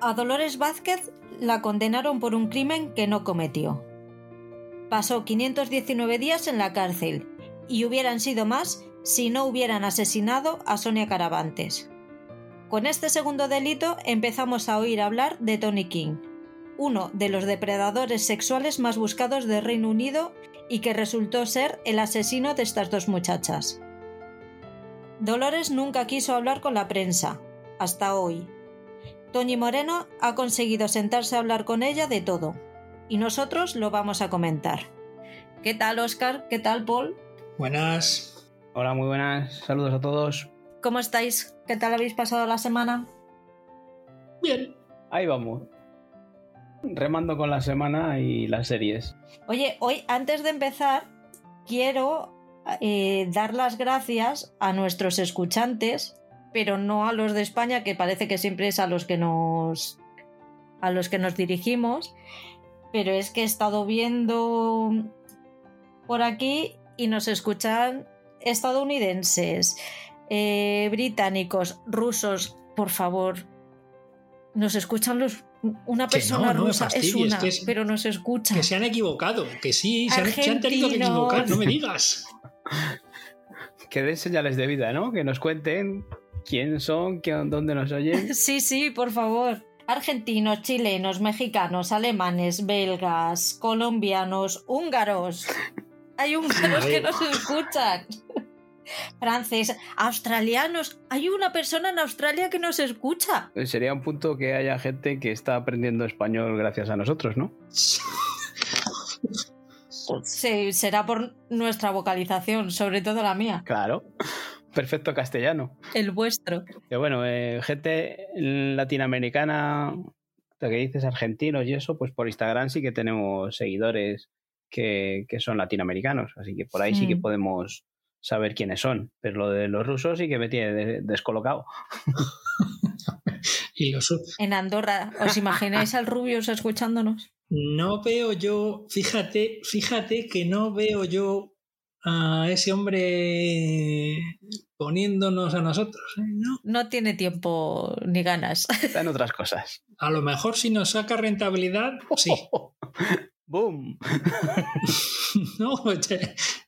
A Dolores Vázquez la condenaron por un crimen que no cometió. Pasó 519 días en la cárcel y hubieran sido más si no hubieran asesinado a Sonia Caravantes. Con este segundo delito empezamos a oír hablar de Tony King, uno de los depredadores sexuales más buscados de Reino Unido y que resultó ser el asesino de estas dos muchachas. Dolores nunca quiso hablar con la prensa, hasta hoy. Toñi Moreno ha conseguido sentarse a hablar con ella de todo, y nosotros lo vamos a comentar. ¿Qué tal, Oscar? ¿Qué tal, Paul? Buenas. Hola, muy buenas. Saludos a todos. ¿Cómo estáis? ¿Qué tal habéis pasado la semana? Bien. Ahí vamos. Remando con la semana y las series. Oye, hoy antes de empezar, quiero eh, dar las gracias a nuestros escuchantes, pero no a los de España, que parece que siempre es a los que nos a los que nos dirigimos. Pero es que he estado viendo por aquí y nos escuchan estadounidenses, eh, británicos, rusos, por favor. Nos escuchan los una persona no, no rusa es una, que es- pero no se escucha. Que se han equivocado, que sí, se han, se han tenido que equivocar, no me digas. Que den señales de vida, ¿no? Que nos cuenten quién son, qué, dónde nos oyen. Sí, sí, por favor. Argentinos, chilenos, mexicanos, alemanes, belgas, colombianos, húngaros. Hay húngaros que no se escuchan. Franceses, australianos. Hay una persona en Australia que no se escucha. Sería un punto que haya gente que está aprendiendo español gracias a nosotros, ¿no? Sí, será por nuestra vocalización, sobre todo la mía. Claro. Perfecto castellano. El vuestro. Que bueno, eh, gente latinoamericana, lo que dices argentinos y eso, pues por Instagram sí que tenemos seguidores que, que son latinoamericanos, así que por ahí sí que podemos saber quiénes son. Pero lo de los rusos sí que me tiene de- descolocado. Y los, En Andorra, ¿os imagináis al Rubius escuchándonos? no veo yo, fíjate, fíjate que no veo yo a ese hombre poniéndonos a nosotros. ¿eh? ¿no? No tiene tiempo ni ganas. Está en otras cosas. A lo mejor si nos saca rentabilidad, sí. ¡Boom! no,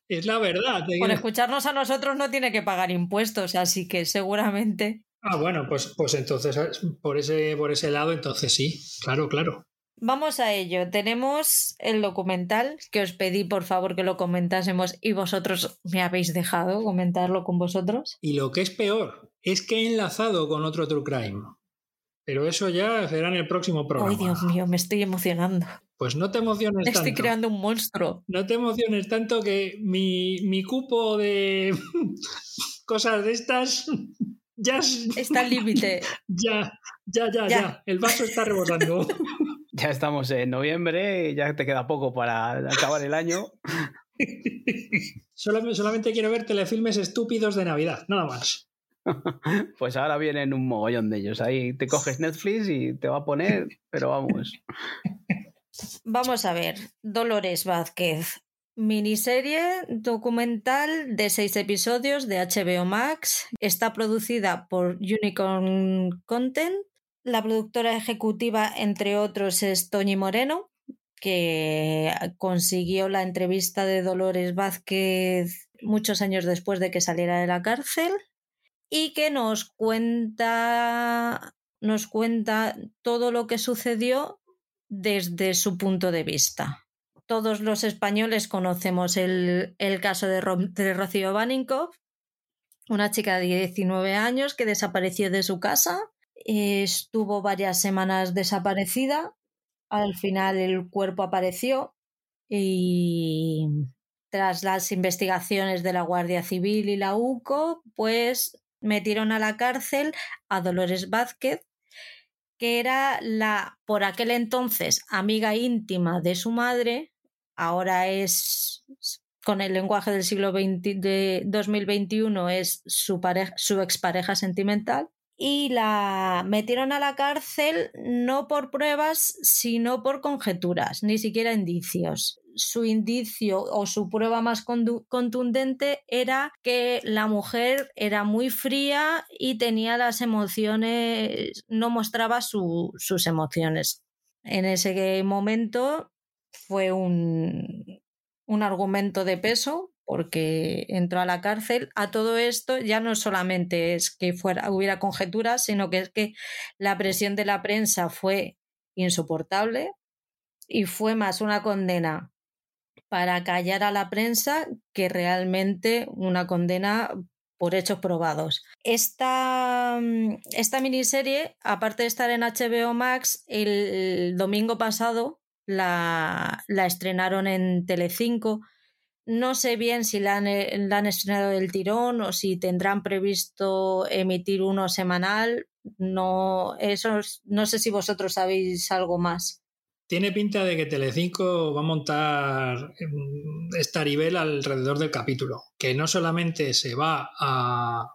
es la verdad. Por escucharnos a nosotros no tiene que pagar impuestos, así que seguramente. Ah, bueno, pues, pues entonces por ese, por ese lado, entonces sí, claro, claro. Vamos a ello. Tenemos el documental que os pedí por favor que lo comentásemos y vosotros me habéis dejado comentarlo con vosotros. Y lo que es peor es que he enlazado con otro True Crime. Pero eso ya será en el próximo programa. Ay, Dios mío, me estoy emocionando. Pues no te emociones Estoy tanto. creando un monstruo. No te emociones tanto que mi, mi cupo de cosas de estas ya, es- Está al límite. ya, ya, ya, Ya. ya. El vaso está rebosando. Ya estamos en noviembre, ya te queda poco para acabar el año. solamente, solamente quiero ver telefilmes estúpidos de Navidad, nada más. Pues ahora vienen un mogollón de ellos. Ahí te coges Netflix y te va a poner, pero vamos. Vamos a ver. Dolores Vázquez. Miniserie documental de seis episodios de HBO Max. Está producida por Unicorn Content. La productora ejecutiva, entre otros, es Toñi Moreno, que consiguió la entrevista de Dolores Vázquez muchos años después de que saliera de la cárcel y que nos cuenta nos cuenta todo lo que sucedió desde su punto de vista. Todos los españoles conocemos el, el caso de Rocío Baninkoff, una chica de 19 años que desapareció de su casa, estuvo varias semanas desaparecida, al final el cuerpo apareció y tras las investigaciones de la Guardia Civil y la UCO, pues metieron a la cárcel a Dolores Vázquez, que era la, por aquel entonces, amiga íntima de su madre, ahora es, con el lenguaje del siglo XX, de 2021, es su, pareja, su expareja sentimental. Y la metieron a la cárcel no por pruebas, sino por conjeturas, ni siquiera indicios. su indicio o su prueba más contundente era que la mujer era muy fría y tenía las emociones, no mostraba sus emociones. En ese momento fue un, un argumento de peso porque entró a la cárcel. A todo esto ya no solamente es que fuera, hubiera conjeturas, sino que es que la presión de la prensa fue insoportable y fue más una condena para callar a la prensa que realmente una condena por hechos probados. Esta, esta miniserie, aparte de estar en HBO Max, el domingo pasado la, la estrenaron en Telecinco no sé bien si la han, eh, la han estrenado del tirón o si tendrán previsto emitir uno semanal. No, eso no sé si vosotros sabéis algo más. Tiene pinta de que Telecinco va a montar em, esta nivel alrededor del capítulo, que no solamente se va a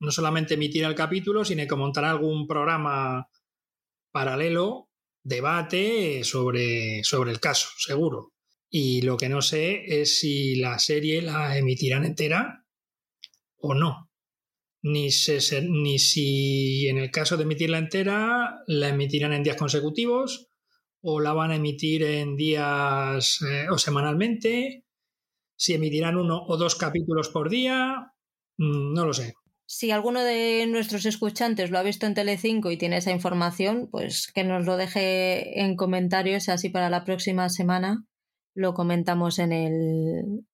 no solamente emitir el capítulo, sino que montará algún programa paralelo, debate sobre, sobre el caso, seguro. Y lo que no sé es si la serie la emitirán entera o no. Ni, ni si en el caso de emitirla entera la emitirán en días consecutivos o la van a emitir en días eh, o semanalmente. Si emitirán uno o dos capítulos por día, mm, no lo sé. Si alguno de nuestros escuchantes lo ha visto en Telecinco y tiene esa información, pues que nos lo deje en comentarios así para la próxima semana lo comentamos en el,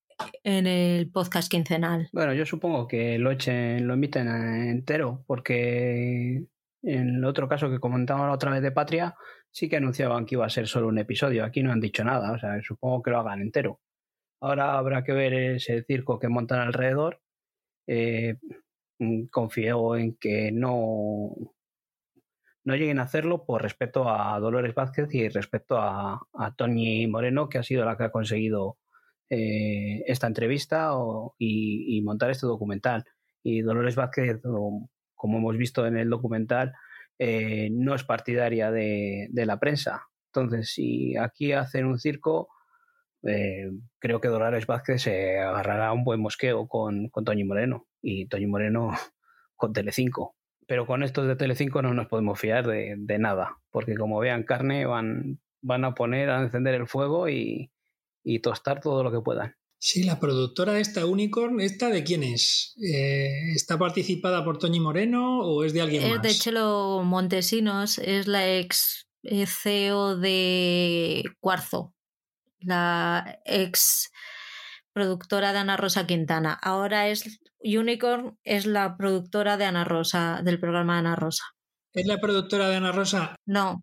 en el podcast quincenal. Bueno, yo supongo que lo echen, lo emiten entero, porque en el otro caso que comentamos otra vez de Patria, sí que anunciaban que iba a ser solo un episodio. Aquí no han dicho nada, o sea, supongo que lo hagan entero. Ahora habrá que ver ese circo que montan alrededor. Eh, confío en que no, no lleguen a hacerlo por respeto a Dolores Vázquez y respecto a, a Tony Moreno, que ha sido la que ha conseguido eh, esta entrevista y, montar este documental. Y Dolores Vázquez, como hemos visto en el documental, eh, no es partidaria de, la prensa. Entonces, si aquí hacen un circo, eh, creo que Dolores Vázquez se agarrará un buen mosqueo con, con Toñi Moreno y Toñi Moreno con Telecinco pero con estos de Telecinco no nos podemos fiar de, nada, porque como vean carne van, van a poner a encender el fuego y, tostar todo lo que puedan. Sí, la productora de esta Unicorn, ¿esta de quién es? Eh, ¿Está participada por Toñi Moreno o es de alguien más? Es de Chelo Montesinos, es la ex eh, CEO de Cuarzo, la ex productora de Ana Rosa Quintana. Ahora es Unicorn, es la productora de Ana Rosa, del programa Ana Rosa. ¿Es la productora de Ana Rosa? No.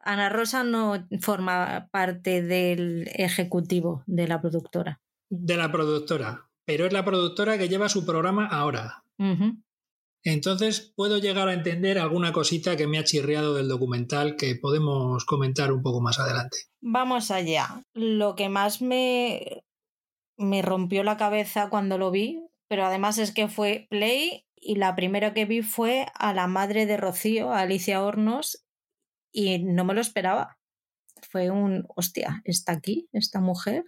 Ana Rosa no forma parte del ejecutivo de la productora. De la productora, pero es la productora que lleva su programa ahora. Entonces puedo llegar a entender alguna cosita que me ha chirriado del documental que podemos comentar un poco más adelante. Vamos allá. Lo que más me me rompió la cabeza cuando lo vi, pero además es que fue Play y la primera que vi fue a la madre de Rocío, Alicia Hornos, y no me lo esperaba. Fue un, hostia, está aquí esta mujer,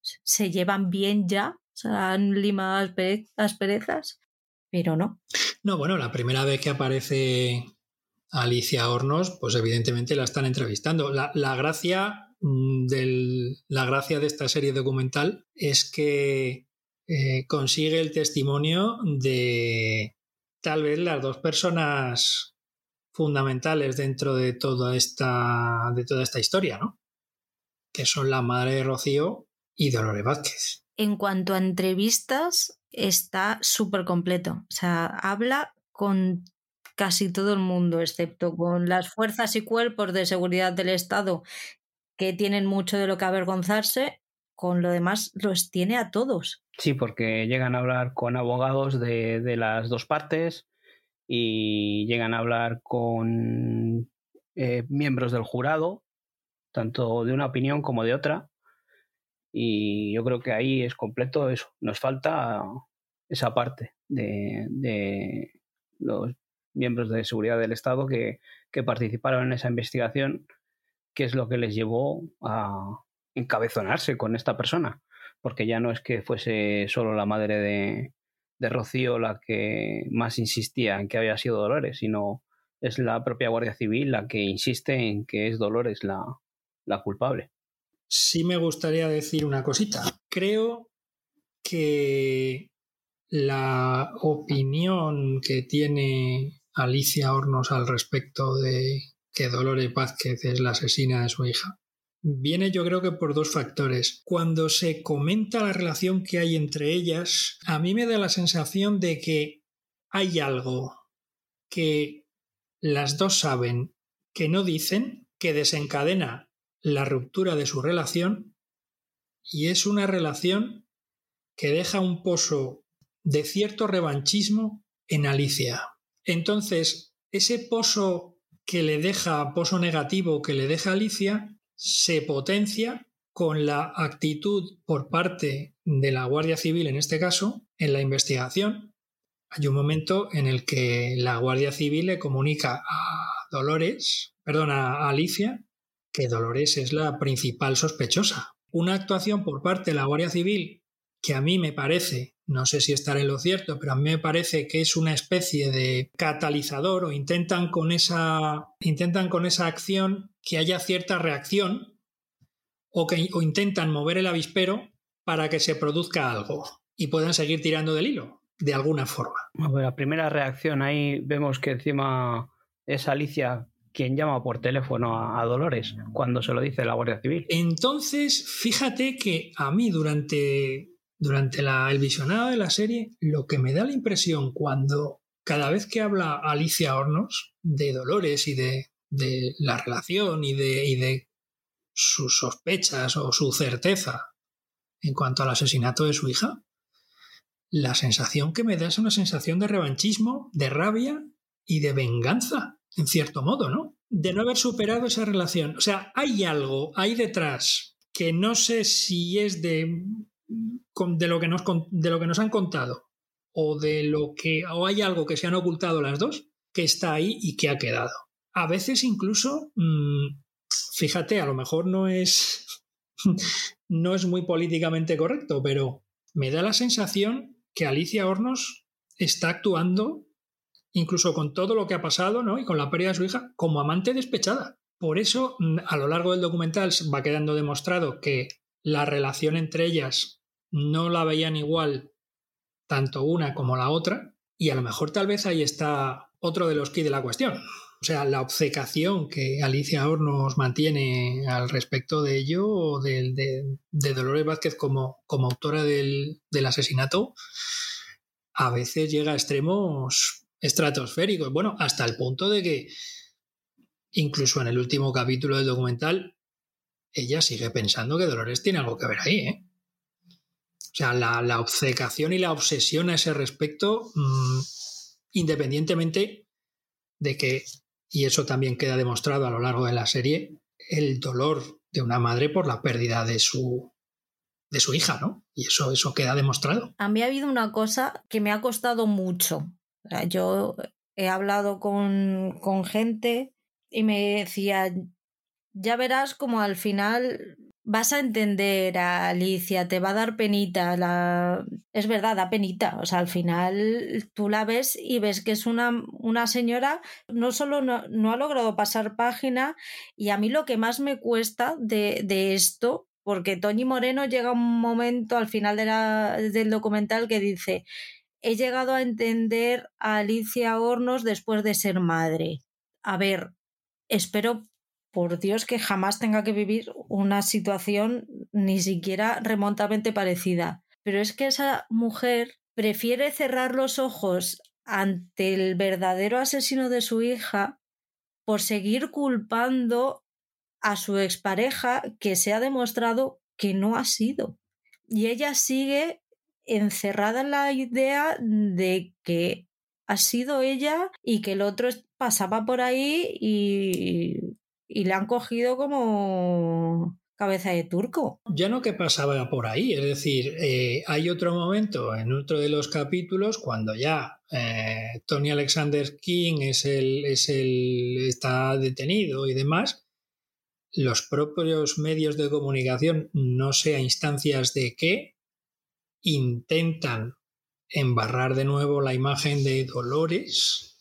se llevan bien ya, se han limado asperezas, pero no. No, bueno, la primera vez que aparece Alicia Hornos, pues evidentemente la están entrevistando. La, la gracia Mm, la gracia de esta serie documental es que eh, consigue el testimonio de tal vez las dos personas fundamentales dentro de toda esta, de toda esta historia, ¿no? Que son la madre de Rocío y Dolores Vázquez. En cuanto a entrevistas, está súper completo. O sea, habla con casi todo el mundo, excepto con las fuerzas y cuerpos de seguridad del Estado que tienen mucho de lo que avergonzarse, con lo demás los tiene a todos. Sí, porque llegan a hablar con abogados de, las dos partes y llegan a hablar con eh, miembros del jurado, tanto de una opinión como de otra. Y yo creo que ahí es completo eso. Nos falta esa parte de, de los miembros de seguridad del Estado que, que participaron en esa investigación qué es lo que les llevó a encabezonarse con esta persona, porque ya no es que fuese solo la madre de, de Rocío la que más insistía en que había sido Dolores, sino es la propia Guardia Civil la que insiste en que es Dolores la, la culpable. Sí me gustaría decir una cosita. Creo que la opinión que tiene Alicia Hornos al respecto de que Dolores Vázquez es la asesina de su hija viene yo creo que por dos factores. Cuando se comenta la relación que hay entre ellas, a mí me da la sensación de que hay algo que las dos saben que no dicen, que desencadena la ruptura de su relación y es una relación que deja un pozo de cierto revanchismo en Alicia. Entonces, ese pozo que le deja, pozo negativo que le deja Alicia, se potencia con la actitud por parte de la Guardia Civil, en este caso, en la investigación. Hay un momento en el que la Guardia Civil le comunica a Dolores, perdón, a Alicia, que Dolores es la principal sospechosa. Una actuación por parte de la Guardia Civil que a mí me parece, no sé si estaré en lo cierto, pero a mí me parece que es una especie de catalizador o intentan con esa, intentan con esa acción que haya cierta reacción o, que, o intentan mover el avispero para que se produzca algo y puedan seguir tirando del hilo, de alguna forma. la primera reacción ahí vemos que encima es Alicia quien llama por teléfono a, a, Dolores cuando se lo dice la Guardia Civil. Entonces, fíjate que a mí durante, durante la, el visionado de la serie, lo que me da la impresión cuando cada vez que habla Alicia Hornos de Dolores y de la relación y de, y de sus sospechas o su certeza en cuanto al asesinato de su hija, la sensación que me da es una sensación de revanchismo, de rabia y de venganza, en cierto modo, ¿no? De no haber superado esa relación. O sea, hay algo ahí detrás que no sé si es de, de, lo, que nos, de lo que nos han contado o de lo que o hay algo que se han ocultado las dos que está ahí y que ha quedado a veces incluso, mmm, fíjate, a lo mejor no es, no es muy políticamente correcto, pero me da la sensación que Alicia Hornos está actuando, incluso con todo lo que ha pasado, ¿no? Y con la pérdida de su hija, como amante despechada. Por eso, mm, a lo largo del documental va quedando demostrado que la relación entre ellas no la veían igual tanto una como la otra, y a lo mejor tal vez ahí está otro de los key de la cuestión. O sea, la obcecación que Alicia Hornos mantiene al respecto de ello, de, de, Dolores Vázquez como, como autora del, del, asesinato, a veces llega a extremos estratosféricos. Bueno, hasta el punto de que incluso en el último capítulo del documental, ella sigue pensando que Dolores tiene algo que ver ahí. ¿eh? O sea, la, la, obcecación y la obsesión a ese respecto, mmm, independientemente de que y eso también queda demostrado a lo largo de la serie, el dolor de una madre por la pérdida de su, de su hija, ¿no? Y eso, eso queda demostrado. A mí ha habido una cosa que me ha costado mucho. Yo he hablado con, con gente y me decía, ya verás como al final vas a entender a Alicia, te va a dar penita. La... Es verdad, da penita. O sea, al final tú la ves y ves que es una, una señora, no solo no, no, ha logrado pasar página, y a mí lo que más me cuesta de, de esto, porque Toñi Moreno llega un momento al final del documental que dice, he llegado a entender a Alicia Hornos después de ser madre. A ver, espero por Dios que jamás tenga que vivir una situación ni siquiera remotamente parecida. Pero es que esa mujer prefiere cerrar los ojos ante el verdadero asesino de su hija por seguir culpando a su expareja que se ha demostrado que no ha sido. Y ella sigue encerrada en la idea de que ha sido ella y que el otro pasaba por ahí y y le han cogido como cabeza de turco. Ya no que pasaba por ahí, es decir, eh, hay otro momento en otro de los capítulos cuando ya eh, Tony Alexander King es el, es el, está detenido y demás, los propios medios de comunicación, no sé a instancias de qué, intentan embarrar de nuevo la imagen de Dolores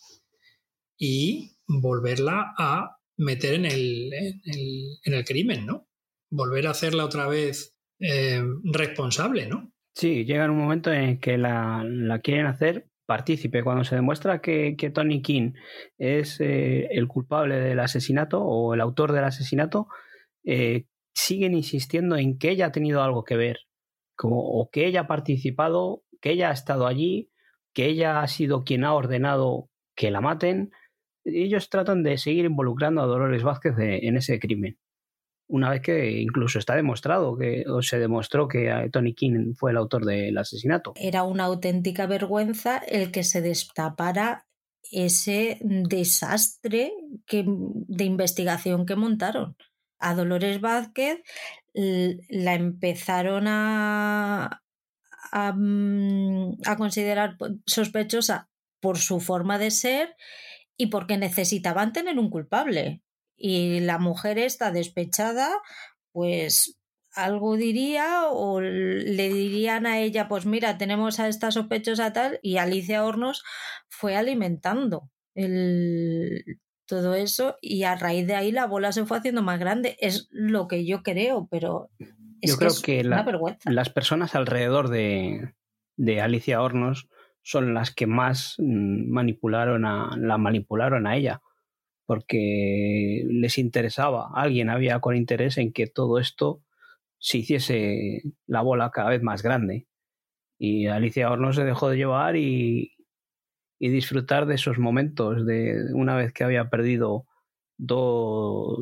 y volverla a meter en el, en el, crimen, ¿no? Volver a hacerla otra vez eh, responsable, ¿no? Sí, llega un momento en que la, quieren hacer partícipe. Cuando se demuestra que, Tony King es eh, el culpable del asesinato o el autor del asesinato, eh, siguen insistiendo en que ella ha tenido algo que ver, como, o que ella ha participado, que ella ha estado allí, que ella ha sido quien ha ordenado que la maten. Ellos tratan de seguir involucrando a Dolores Vázquez en ese crimen una vez que incluso está demostrado que o se demostró que Tony King fue el autor del asesinato. Era una auténtica vergüenza el que se destapara ese desastre que, de investigación que montaron. A Dolores Vázquez la empezaron mm, a considerar sospechosa por su forma de ser y porque necesitaban tener un culpable y la mujer está despechada, pues algo diría o le dirían a ella, pues mira, tenemos a esta sospechosa tal, y Alicia Hornos fue alimentando el, todo eso y a raíz de ahí la bola se fue haciendo más grande. Es lo que yo creo, pero es yo creo que, las personas alrededor de, de, Alicia Hornos son las que más mm, manipularon a, la manipularon a ella porque les interesaba, alguien había con interés en que todo esto se hiciese la bola cada vez más grande. Y Alicia Horno se dejó de llevar y, disfrutar de esos momentos, de una vez que había perdido dos,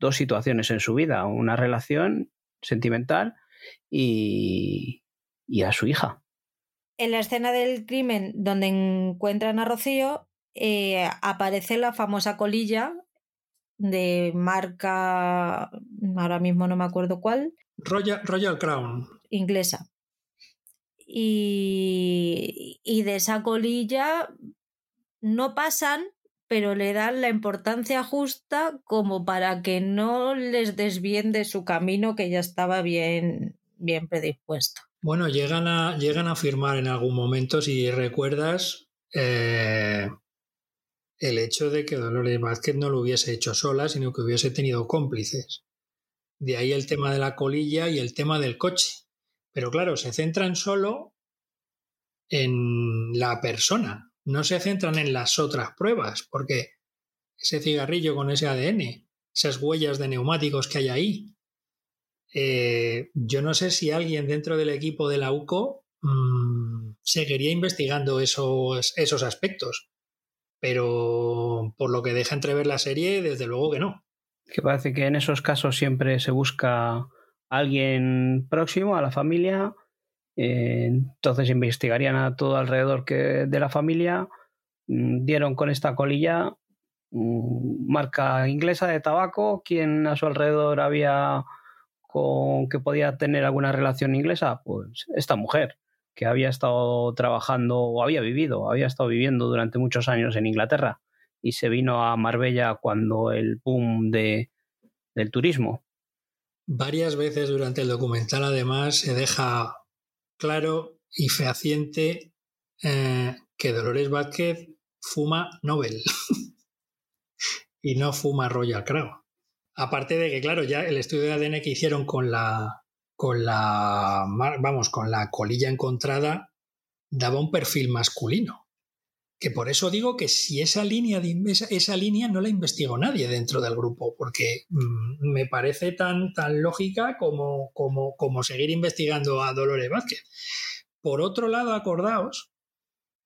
dos situaciones en su vida, una relación sentimental y, y a su hija. En la escena del crimen donde encuentran a Rocío, eh, aparece la famosa colilla de marca, ahora mismo no me acuerdo cuál. Royal, Royal Crown. Inglesa. Y, y de esa colilla no pasan, pero le dan la importancia justa como para que no les desvíen de su camino que ya estaba bien, bien predispuesto. Bueno, llegan a, llegan a afirmar en algún momento, si recuerdas, eh, el hecho de que Dolores Vázquez no lo hubiese hecho sola, sino que hubiese tenido cómplices. De ahí el tema de la colilla y el tema del coche. Pero claro, se centran solo en la persona, no se centran en las otras pruebas, porque ese cigarrillo con ese ADN, esas huellas de neumáticos que hay ahí, eh, yo no sé si alguien dentro del equipo de la UCO mm, seguiría investigando esos, esos aspectos pero por lo que deja entrever la serie, desde luego que no. Que parece que en esos casos siempre se busca alguien próximo a la familia, eh, entonces investigarían a todo alrededor que de la familia, mm, dieron con esta colilla mm, marca inglesa de tabaco, quien a su alrededor había con que podía tener alguna relación inglesa, pues esta mujer que había estado trabajando o había vivido, había estado viviendo durante muchos años en Inglaterra y se vino a Marbella cuando el boom de, del turismo. Varias veces durante el documental además se deja claro y fehaciente eh, que Dolores Vázquez fuma Nobel y no fuma Royal Crown. Aparte de que, claro, ya el estudio de ADN que hicieron con la, con la, vamos, con la colilla encontrada daba un perfil masculino. Que por eso digo que si esa línea, esa, línea no la investigó nadie dentro del grupo, porque mm, me parece tan, tan lógica como, como, como seguir investigando a Dolores Vázquez. Por otro lado, acordaos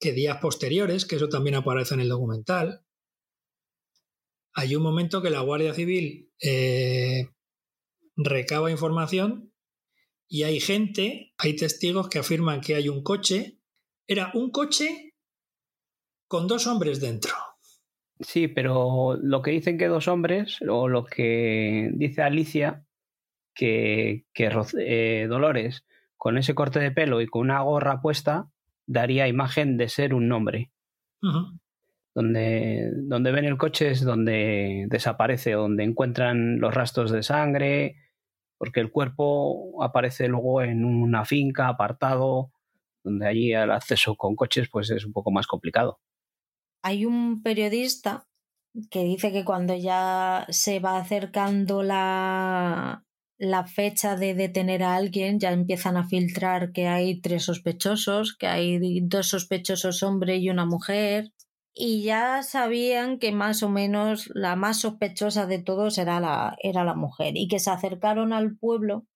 que días posteriores, que eso también aparece en el documental, hay un momento que la Guardia Civil eh, recaba información y hay gente, hay testigos que afirman que hay un coche. Era un coche con dos hombres dentro. Sí, pero lo que dicen que dos hombres, o lo que dice Alicia, que, que eh, Dolores, con ese corte de pelo y con una gorra puesta, daría imagen de ser un hombre. Donde, donde ven el coche es donde desaparece, donde encuentran los rastros de sangre, porque el cuerpo aparece luego en una finca, apartado, donde allí el acceso con coches pues es un poco más complicado. Hay un periodista que dice que cuando ya se va acercando la, la fecha de detener a alguien, ya empiezan a filtrar que hay tres sospechosos, que hay dos sospechosos hombre y una mujer, y ya sabían que más o menos la más sospechosa de todos era la, era la mujer, y que se acercaron al pueblo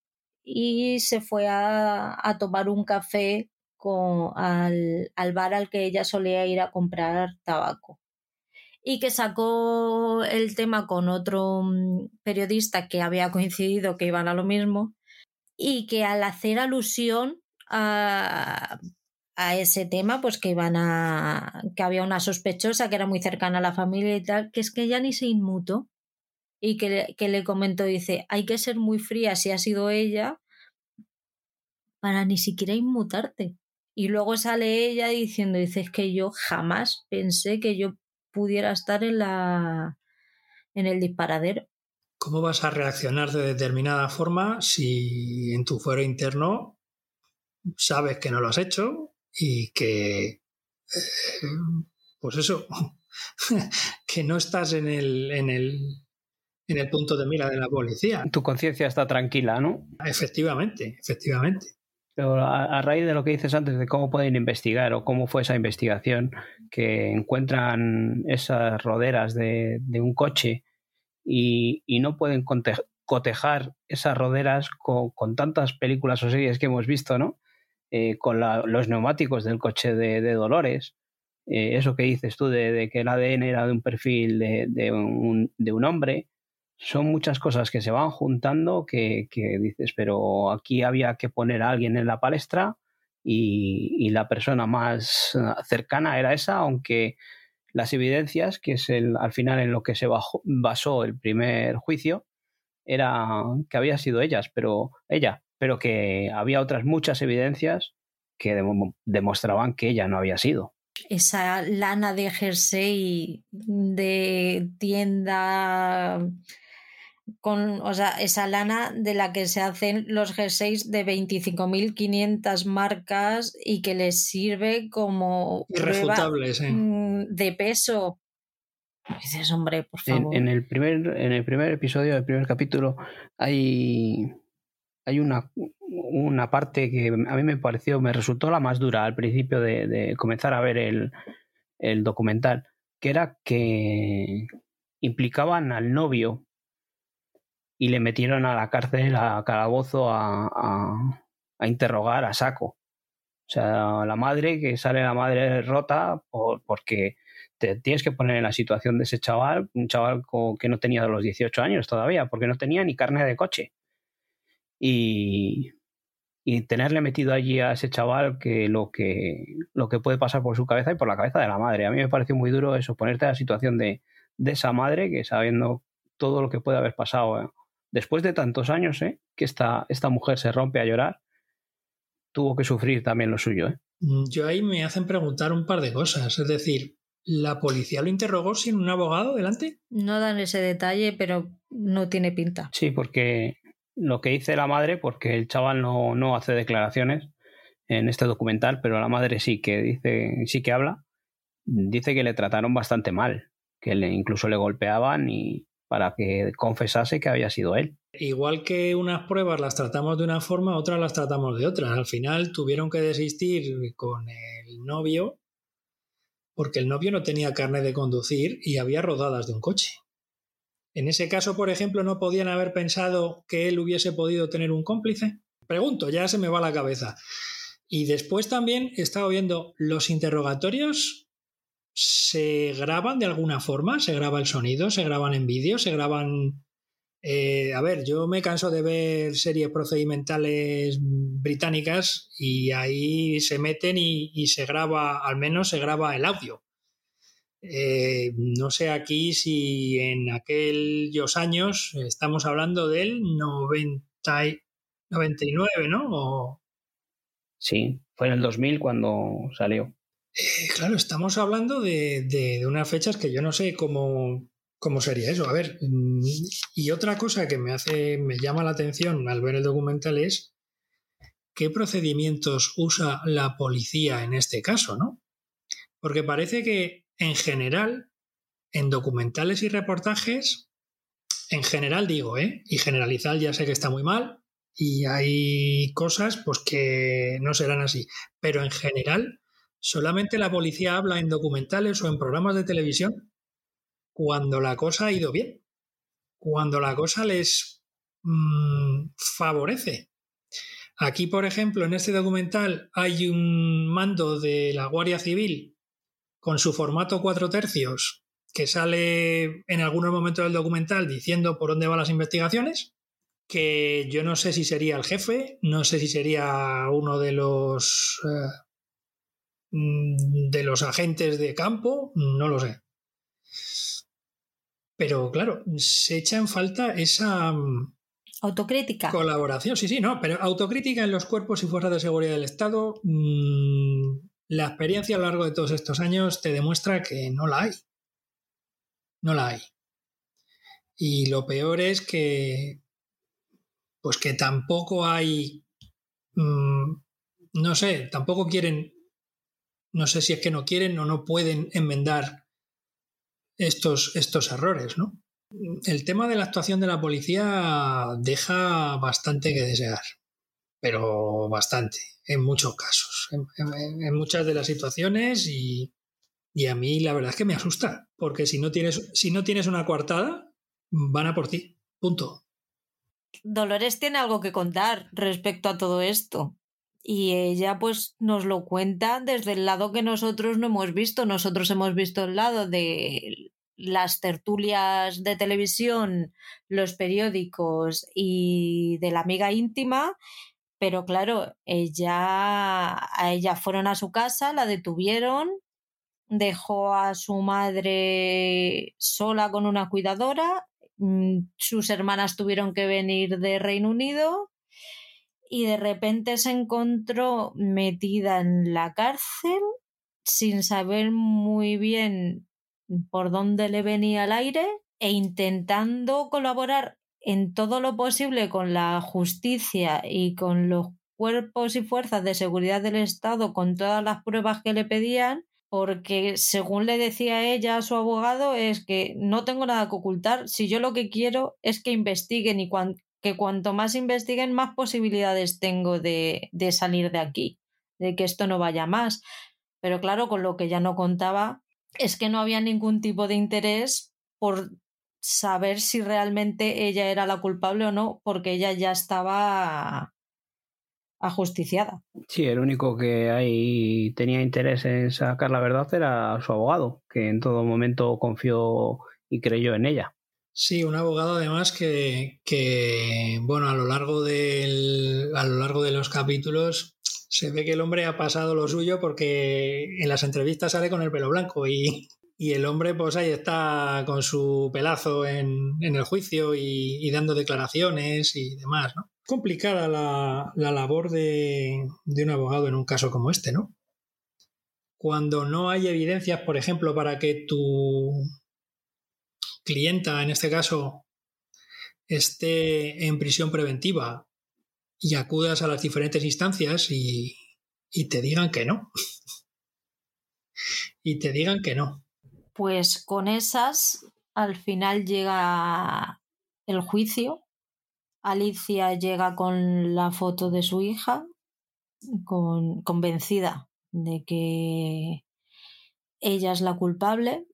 y se fue a, a tomar un café con, al, al bar al que ella solía ir a comprar tabaco. Y que sacó el tema con otro mm, periodista que había coincidido que iban a lo mismo y que al hacer alusión a, a ese tema, pues que iban a. que había una sospechosa que era muy cercana a la familia y tal, que es que ella ni se inmutó. Y que que le comentó, dice, hay que ser muy fría si ha sido ella para ni siquiera inmutarte. Y luego sale ella diciendo, dice, es que yo jamás pensé que yo pudiera estar en la en el disparadero. ¿Cómo vas a reaccionar de determinada forma si en tu fuero interno sabes que no lo has hecho y que, eh, pues eso, que no estás en el, en el, en el punto de mira de la policía? Tu conciencia está tranquila, ¿no? Efectivamente, efectivamente. Pero a, raíz de lo que dices antes de cómo pueden investigar o cómo fue esa investigación, que encuentran esas roderas de, un coche y, no pueden cotejar esas roderas con, tantas películas o series que hemos visto, ¿no? Eh, con los neumáticos del coche de, Dolores. Eh, eso que dices tú de, que el ADN era de un perfil de, un, de un hombre son muchas cosas que se van juntando que, dices, pero aquí había que poner a alguien en la palestra y, la persona más cercana era esa, aunque las evidencias, que es el, al final en lo que se basó el primer juicio, era que había sido ellas, pero ella, pero que había otras muchas evidencias que demostraban que ella no había sido. Esa lana de jersey de tienda con o sea, esa lana de la que se hacen los G6 de 25.500 marcas y que les sirve como mm, de peso. Dices, hombre, por favor. En, el primer, en el primer episodio del primer capítulo hay, hay una, una parte que a mí me pareció, me resultó la más dura al principio de, comenzar a ver el, el documental, que era que implicaban al novio y le metieron a la cárcel, a calabozo, a, a, interrogar a saco. O sea, la madre, que sale la madre rota por, porque te tienes que poner en la situación de ese chaval, un chaval que no tenía los 18 años todavía, porque no tenía ni carne de coche. Y, y tenerle metido allí a ese chaval que lo, que lo que puede pasar por su cabeza y por la cabeza de la madre. A mí me pareció muy duro eso, ponerte en la situación de, de esa madre que sabiendo todo lo que puede haber pasado ¿eh? después de tantos años, ¿eh? que esta, esta mujer se rompe a llorar, tuvo que sufrir también lo suyo. ¿eh? Mm, yo ahí me hacen preguntar un par de cosas. Es decir, ¿la policía lo interrogó sin un abogado delante? No dan ese detalle, pero no tiene pinta. Sí, porque lo que dice la madre, porque el chaval no, no hace declaraciones en este documental, pero la madre sí que dice, sí que habla, dice que le trataron bastante mal, que le, incluso le golpeaban y, para que confesase que había sido él. Igual que unas pruebas las tratamos de una forma, otras las tratamos de otra. Al final tuvieron que desistir con el novio porque el novio no tenía carne de conducir y había rodadas de un coche. En ese caso, por ejemplo, ¿no podían haber pensado que él hubiese podido tener un cómplice? Pregunto, ya se me va la cabeza. Y después también he estado viendo los interrogatorios se graban de alguna forma, se graba el sonido, se graban en vídeo, se graban... Eh, a ver, yo me canso de ver series procedimentales británicas y ahí se meten y, se graba, al menos se graba el audio. Eh, no sé aquí si en aquellos años, estamos hablando del 90, 99, ¿no? Sí, fue en el 2000 cuando salió. Eh, claro, estamos hablando de, de, unas fechas que yo no sé cómo, cómo sería eso. A ver, mm, y otra cosa que me hace, me llama la atención al ver el documental es qué procedimientos usa la policía en este caso, ¿no? Porque parece que en general, en documentales y reportajes, en general digo, ¿eh? Y generalizar ya sé que está muy mal y hay cosas pues que no serán así, pero en general solamente la policía habla en documentales o en programas de televisión cuando la cosa ha ido bien, cuando la cosa les mmm, favorece. Aquí, por ejemplo, en este documental hay un mando de la Guardia Civil con su formato cuatro tercios que sale en algunos momentos del documental diciendo por dónde van las investigaciones, que yo no sé si sería el jefe, no sé si sería uno de los eh, de los agentes de campo, no lo sé. Pero claro, se echa en falta esa autocrítica. Colaboración, sí, sí, no, pero autocrítica en los cuerpos y fuerzas de seguridad del Estado. Mmm, la experiencia a lo largo de todos estos años te demuestra que no la hay no la hay. Y lo peor es que, pues que tampoco hay, mmm, no sé, tampoco quieren, no sé si es que no quieren o no pueden enmendar estos, estos errores, ¿no? El tema de la actuación de la policía deja bastante que desear, pero bastante, en muchos casos, en, muchas de las situaciones y, y a mí la verdad es que me asusta, porque si no tienes, si no tienes una coartada, van a por ti. Punto. Dolores tiene algo que contar respecto a todo esto. Y ella pues nos lo cuenta desde el lado que nosotros no hemos visto. Nosotros hemos visto el lado de las tertulias de televisión, los periódicos y de la amiga íntima, pero claro, ella a ella fueron a su casa, la detuvieron, dejó a su madre sola con una cuidadora, mm, sus hermanas tuvieron que venir de Reino Unido y de repente se encontró metida en la cárcel sin saber muy bien por dónde le venía el aire e intentando colaborar en todo lo posible con la justicia y con los cuerpos y fuerzas de seguridad del Estado con todas las pruebas que le pedían porque según le decía ella a su abogado es que no tengo nada que ocultar, si yo lo que quiero es que investiguen y que cuanto más investiguen más posibilidades tengo de, de salir de aquí, de que esto no vaya más. Pero claro, con lo que ya no contaba es que no había ningún tipo de interés por saber si realmente ella era la culpable o no, porque ella ya estaba ajusticiada. Sí, el único que ahí tenía interés en sacar la verdad era su abogado, que en todo momento confió y creyó en ella. Sí, un abogado además que, que bueno, a lo largo del, a lo largo de los capítulos se ve que el hombre ha pasado lo suyo porque en las entrevistas sale con el pelo blanco y, y el hombre pues ahí está con su pelazo en, el juicio y, dando declaraciones y demás, ¿no? complicada la, la labor de, un abogado en un caso como este, ¿no? Cuando no hay evidencias, por ejemplo, para que tu clienta, en este caso, esté en prisión preventiva y acudas a las diferentes instancias y te digan que no. y te digan que no. Pues con esas, al final llega el juicio Alicia llega con la foto de su hija, con, convencida de que ella es la culpable,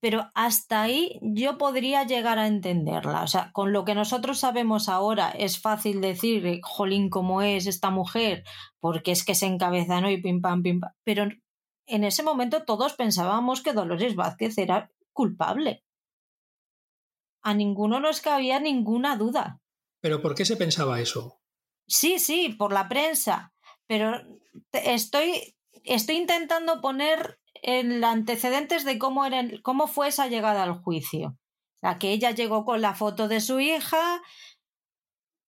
pero hasta ahí yo podría llegar a entenderla. O sea, con lo que nosotros sabemos ahora es fácil decir, jolín, cómo es esta mujer, porque es que se encabezanó y pim pam, pim pam. Pero en ese momento todos pensábamos que Dolores Vázquez era culpable. A ninguno nos cabía ninguna duda. ¿Pero por qué se pensaba eso? Sí, sí, por la prensa. Pero estoy, estoy intentando poner el antecedentes de cómo, era, cómo fue esa llegada al juicio. O sea, que ella llegó con la foto de su hija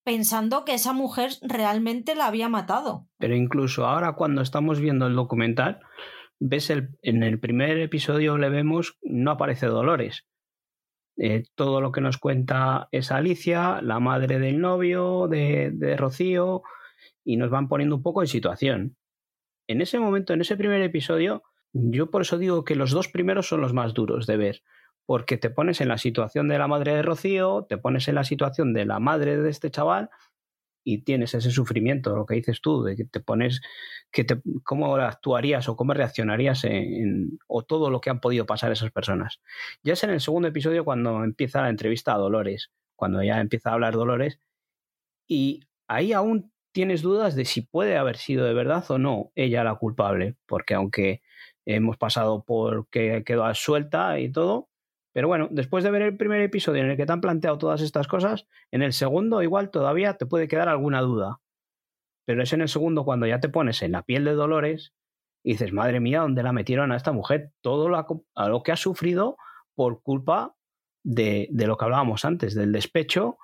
pensando que esa mujer realmente la había matado. Pero incluso ahora cuando estamos viendo el documental, ves el, en el primer episodio le vemos, no aparece Dolores. Eh, todo lo que nos cuenta es Alicia, la madre del novio de, de Rocío, y nos van poniendo un poco en situación. En ese momento, en ese primer episodio, yo por eso digo que los dos primeros son los más duros de ver, porque te pones en la situación de la madre de Rocío, te pones en la situación de la madre de este chaval y tienes ese sufrimiento, lo que dices tú, de que te pones, que te, cómo actuarías o cómo reaccionarías en, o todo lo que han podido pasar esas personas. Ya es en el segundo episodio cuando empieza la entrevista a Dolores, cuando ya empieza a hablar Dolores, y ahí aún tienes dudas de si puede haber sido de verdad o no ella la culpable, porque aunque hemos pasado por que quedó suelta y todo, pero bueno, después de ver el primer episodio en el que te han planteado todas estas cosas, en el segundo igual todavía te puede quedar alguna duda. Pero es en el segundo cuando ya te pones en la piel de Dolores y dices, madre mía, ¿dónde la metieron a esta mujer? Todo lo, que ha sufrido por culpa de, lo que hablábamos antes, del despecho,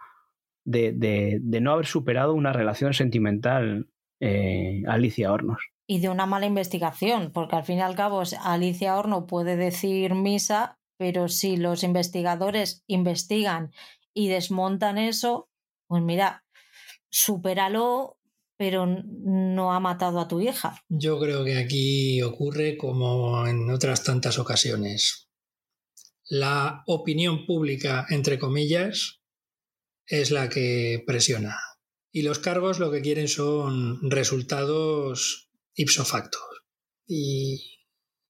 de, de, de no haber superado una relación sentimental eh, Alicia Hornos. Y de una mala investigación, porque al fin y al cabo Alicia Horno puede decir misa, pero si los investigadores investigan y desmontan eso, pues mira, supéralo, pero no ha matado a tu hija. Yo creo que aquí ocurre como en otras tantas ocasiones. La opinión pública, entre comillas, es la que presiona. Y los cargos lo que quieren son resultados ipso facto. Y,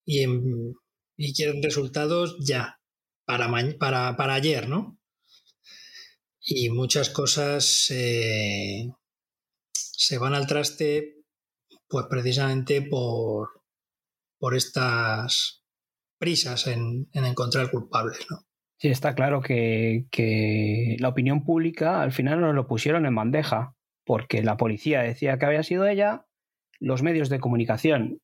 y en, y quieren resultados ya, para, para, para ayer, ¿no? Y muchas cosas eh, se van al traste, pues precisamente por, por estas prisas en, en encontrar culpables, ¿no? Sí, está claro que, que, la opinión pública al final nos lo pusieron en bandeja, porque la policía decía que había sido ella, los medios de comunicación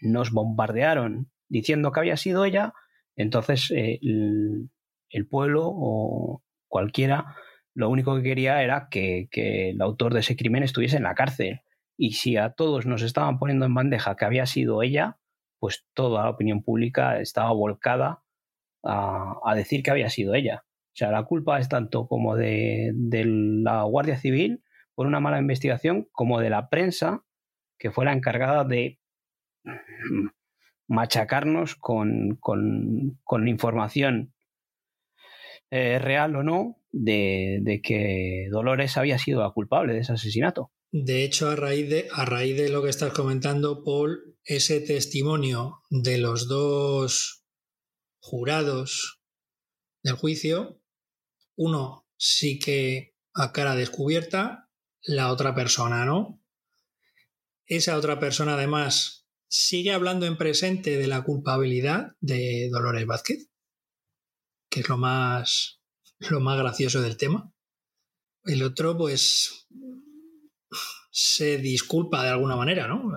nos bombardearon diciendo que había sido ella, entonces eh, el, pueblo o cualquiera lo único que quería era que, el autor de ese crimen estuviese en la cárcel. Y si a todos nos estaban poniendo en bandeja que había sido ella, pues toda la opinión pública estaba volcada a, a decir que había sido ella. O sea, la culpa es tanto como de, de, la Guardia Civil por una mala investigación, como de la prensa, que fue la encargada de machacarnos con, con, con información eh, real o no de, de, que Dolores había sido la culpable de ese asesinato. De hecho, a raíz de, a raíz de lo que estás comentando, Paul, ese testimonio de los dos jurados del juicio, uno sí que a cara descubierta, la otra persona no. Esa otra persona además sigue hablando en presente de la culpabilidad de Dolores Vázquez, que es lo más, lo más gracioso del tema. El otro, pues, se disculpa de alguna manera, ¿no?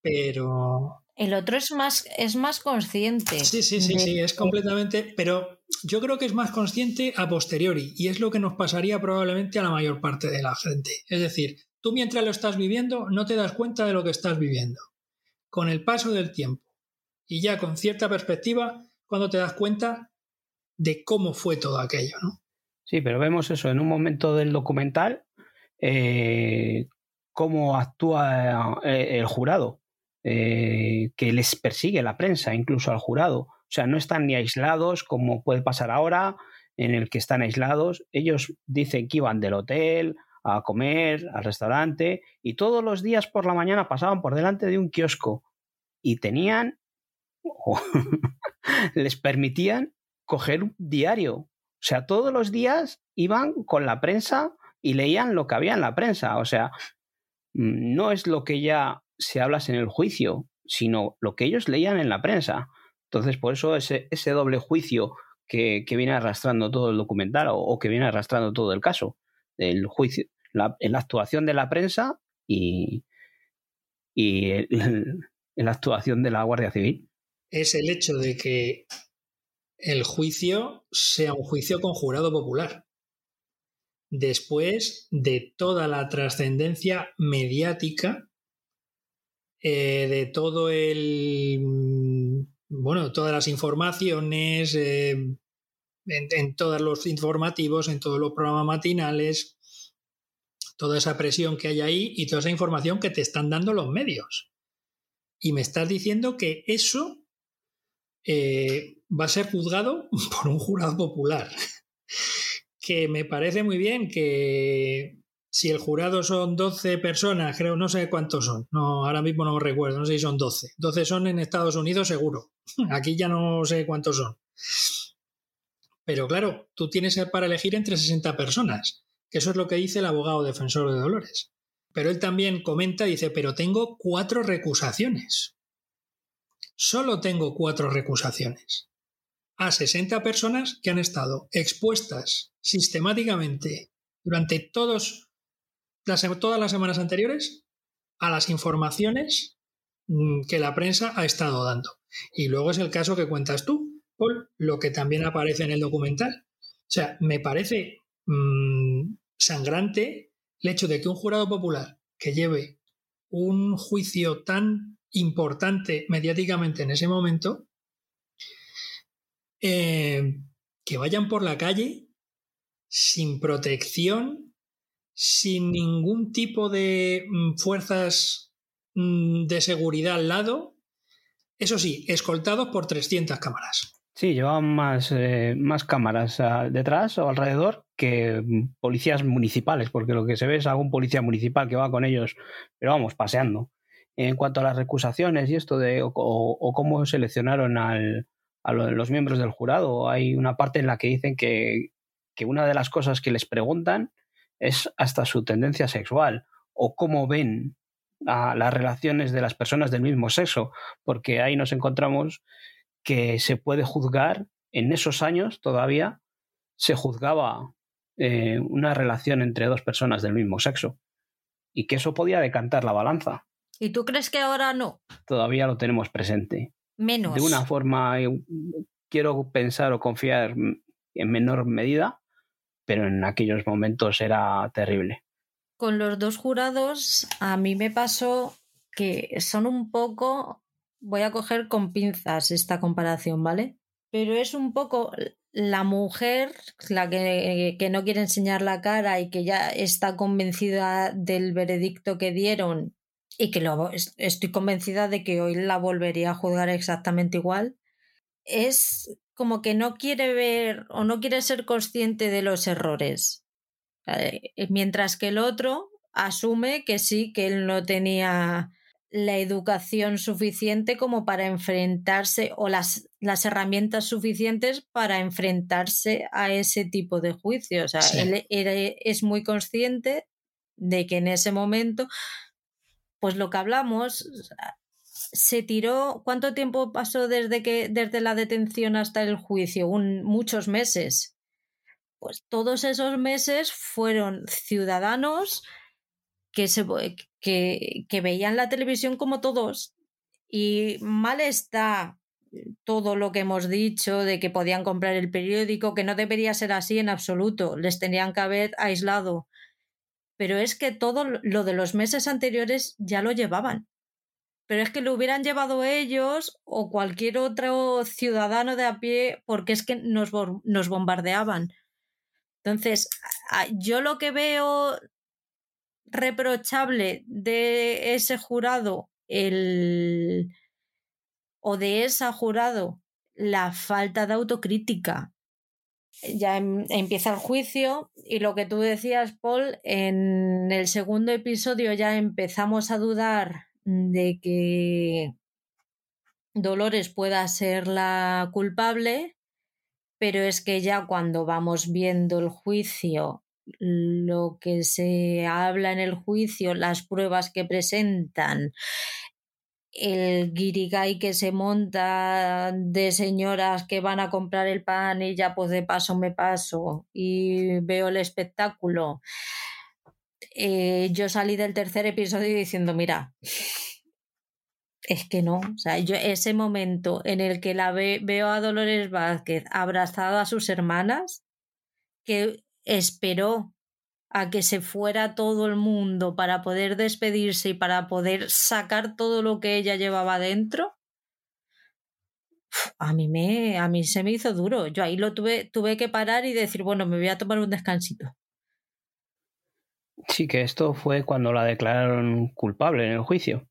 Pero... El otro es más, es más consciente. Sí, sí, sí, de... sí, es completamente... Pero yo creo que es más consciente a posteriori y es lo que nos pasaría probablemente a la mayor parte de la gente. Es decir, tú mientras lo estás viviendo no te das cuenta de lo que estás viviendo con el paso del tiempo y ya con cierta perspectiva cuando te das cuenta de cómo fue todo aquello, ¿no? Sí, pero vemos eso en un momento del documental, eh, cómo actúa eh, el jurado, eh, que les persigue la prensa, incluso al jurado. O sea, no están ni aislados como puede pasar ahora, en el que están aislados. Ellos dicen que iban del hotel a comer, al restaurante, y todos los días por la mañana pasaban por delante de un kiosco y tenían, les permitían coger un diario. O sea, todos los días iban con la prensa y leían lo que había en la prensa. O sea, no es lo que ya se habla en el juicio, sino lo que ellos leían en la prensa. Entonces, por eso ese, ese doble juicio que, viene arrastrando todo el documental o, que viene arrastrando todo el caso. El juicio, la, la actuación de la prensa y, y en la actuación de la Guardia Civil. Es el hecho de que el juicio sea un juicio con jurado popular. Después de toda la trascendencia mediática eh, de todo el, mm, bueno, todas las informaciones, eh, en, en, todos los informativos, en todos los programas matinales, toda esa presión que hay ahí y toda esa información que te están dando los medios. Y me estás diciendo que eso eh, va a ser juzgado por un jurado popular. que me parece muy bien que si el jurado son 12 personas, creo, no sé cuántos son, no, ahora mismo no recuerdo, no sé si son 12. 12 son en Estados Unidos seguro, aquí ya no sé cuántos son. Pero claro, tú tienes para elegir entre 60 personas, que eso es lo que dice el abogado defensor de Dolores. Pero él también comenta, dice, pero tengo cuatro recusaciones. Solo tengo cuatro recusaciones. A 60 personas que han estado expuestas sistemáticamente durante todos todas las semanas anteriores a las informaciones mm, que la prensa ha estado dando. Y luego es el caso que cuentas tú, Paul, lo que también aparece en el documental. O sea, me parece mmm, sangrante el hecho de que un jurado popular que lleve un juicio tan importante mediáticamente en ese momento, eh, que vayan por la calle sin protección sin ningún tipo de mm, fuerzas mm, de seguridad al lado, eso sí, escoltados por 300 cámaras. Sí, llevaban más, eh, más cámaras ah, detrás o alrededor que mm, policías municipales, porque lo que se ve es algún policía municipal que va con ellos, pero vamos, paseando. En cuanto a las recusaciones y esto de o, cómo seleccionaron al, a los miembros del jurado, hay una parte en la que dicen que, que una de las cosas que les preguntan es hasta su tendencia sexual o cómo ven a las relaciones de las personas del mismo sexo, porque ahí nos encontramos que se puede juzgar, en esos años todavía se juzgaba eh, una relación entre dos personas del mismo sexo y que eso podía decantar la balanza. ¿Y tú crees que ahora no? Todavía lo tenemos presente. Menos. De una forma, eh, quiero pensar o confiar en menor medida, pero en aquellos momentos era terrible. Con los dos jurados, a mí me pasó que son un poco, voy a coger con pinzas esta comparación, ¿vale? Pero es un poco la mujer, la que, que no quiere enseñar la cara y que ya está convencida del veredicto que dieron y que lo, estoy convencida de que hoy la volvería a juzgar exactamente igual, es como que no quiere ver o no quiere ser consciente de los errores. Eh, mientras que el otro asume que sí, que él no tenía la educación suficiente como para enfrentarse o las, las herramientas suficientes para enfrentarse a ese tipo de juicio. O sea, él es muy consciente de que en ese momento, pues lo que hablamos, se tiró. ¿Cuánto tiempo pasó desde que desde la detención hasta el juicio? Un, muchos meses. Pues todos esos meses fueron ciudadanos que, se, que, veían la televisión como todos. Y mal está todo lo que hemos dicho de que podían comprar el periódico, que no debería ser así en absoluto. Les tenían que haber aislado. Pero es que todo lo de los meses anteriores ya lo llevaban pero es que lo hubieran llevado ellos o cualquier otro ciudadano de a pie porque es que nos bombardeaban. Entonces, yo lo que veo reprochable de ese jurado el, o de esa jurado la falta de autocrítica. Ya em, empieza el juicio y lo que tú decías, Paul, en el segundo episodio ya empezamos a dudar de que Dolores pueda ser la culpable, pero es que ya cuando vamos viendo el juicio, lo que se habla en el juicio, las pruebas que presentan, el guirigay que se monta de señoras que van a comprar el pan y ya pues de paso me paso y veo el espectáculo. Eh, yo salí del tercer episodio diciendo, mira, es que no, o sea, yo ese momento en el que la veo a Dolores Vázquez abrazada a sus hermanas, que esperó a que se fuera todo el mundo para poder despedirse y para poder sacar todo lo que ella llevaba dentro, a mí me, a mí se me hizo duro. Yo ahí lo tuve, tuve que parar y decir, bueno, me voy a tomar un descansito. Sí, que esto fue cuando la declararon culpable en el juicio.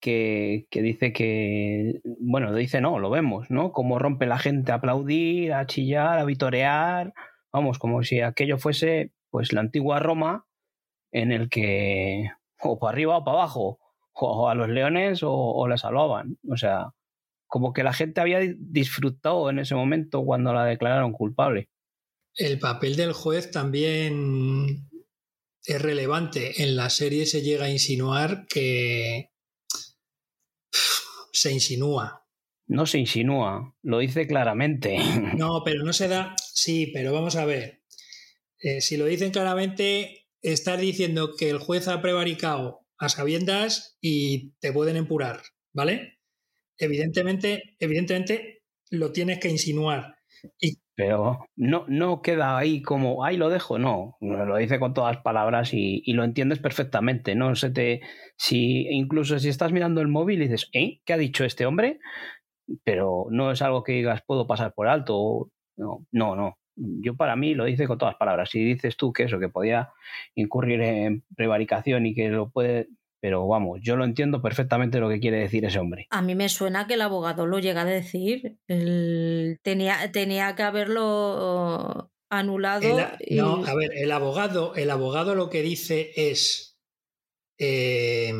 Que, que, dice que, bueno, dice no, lo vemos, ¿no? Cómo rompe la gente a aplaudir, a chillar, a vitorear, vamos, como si aquello fuese pues la antigua Roma en el que o para arriba o para abajo, o a los leones o, o la salvaban. O sea, como que la gente había disfrutado en ese momento cuando la declararon culpable. El papel del juez también es relevante. En la serie se llega a insinuar que se insinúa. No se insinúa, lo dice claramente. No, pero no se da. Sí, pero vamos a ver. Eh, si lo dicen claramente, estás diciendo que el juez ha prevaricado a sabiendas y te pueden empurar, ¿vale? Evidentemente, evidentemente lo tienes que insinuar. Pero no, no queda ahí como, ahí lo dejo, no, lo dice con todas palabras y, y, lo entiendes perfectamente, no se te, si incluso si estás mirando el móvil y dices, ¿eh? ¿Qué ha dicho este hombre? Pero no es algo que digas, puedo pasar por alto, no, no, no, yo para mí lo dice con todas palabras. Si dices tú que eso, que podía incurrir en prevaricación y que lo puede... Pero vamos, yo lo entiendo perfectamente lo que quiere decir ese hombre. A mí me suena que el abogado lo llega a decir. El... Tenía, tenía que haberlo anulado. El, y... No, a ver, el abogado, el abogado lo que dice es. Eh,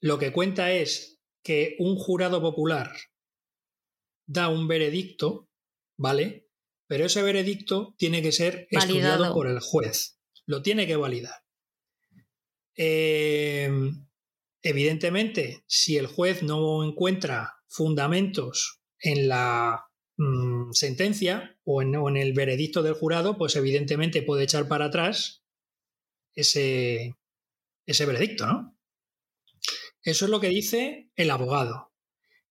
lo que cuenta es que un jurado popular da un veredicto, ¿vale? Pero ese veredicto tiene que ser Validado. estudiado por el juez. Lo tiene que validar. Eh, evidentemente, si el juez no encuentra fundamentos en la mmm, sentencia o en, o en, el veredicto del jurado, pues evidentemente puede echar para atrás ese, ese veredicto, ¿no? Eso es lo que dice el abogado.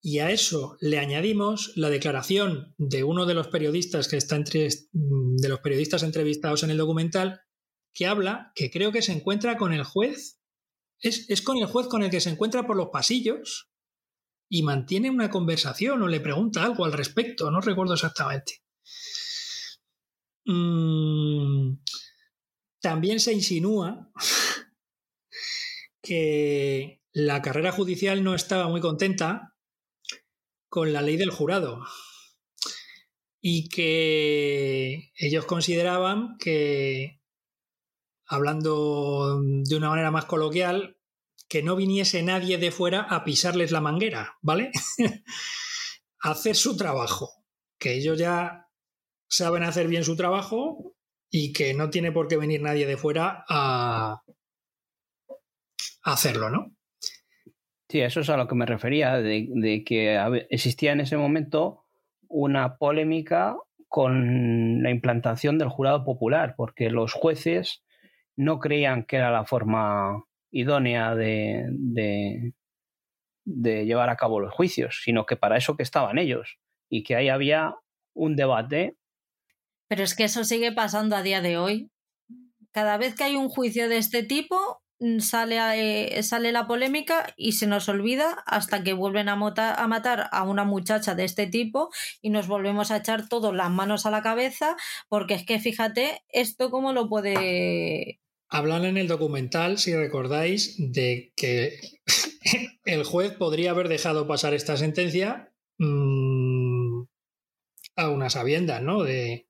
Y a eso le añadimos la declaración de uno de los periodistas que está entre, de los periodistas entrevistados en el documental, que habla que creo que se encuentra con el juez. Es, es con el juez con el que se encuentra por los pasillos y mantiene una conversación o le pregunta algo al respecto, no recuerdo exactamente. Mm, también se insinúa que la carrera judicial no estaba muy contenta con la ley del jurado y que ellos consideraban que, hablando de una manera más coloquial, que no viniese nadie de fuera a pisarles la manguera, ¿vale? hacer su trabajo, que ellos ya saben hacer bien su trabajo y que no tiene por qué venir nadie de fuera a, hacerlo, ¿no? Sí, eso es a lo que me refería, de, que existía en ese momento una polémica con la implantación del jurado popular, porque los jueces no creían que era la forma idónea de, de, de llevar a cabo los juicios, sino que para eso que estaban ellos y que ahí había un debate. Pero es que eso sigue pasando a día de hoy. Cada vez que hay un juicio de este tipo, sale, eh, sale la polémica y se nos olvida hasta que vuelven a, matar a una muchacha de este tipo y nos volvemos a echar todas las manos a la cabeza porque es que fíjate esto cómo lo puede... Hablan en el documental, si recordáis, de que el juez podría haber dejado pasar esta sentencia mmm, a una sabienda, ¿no? De,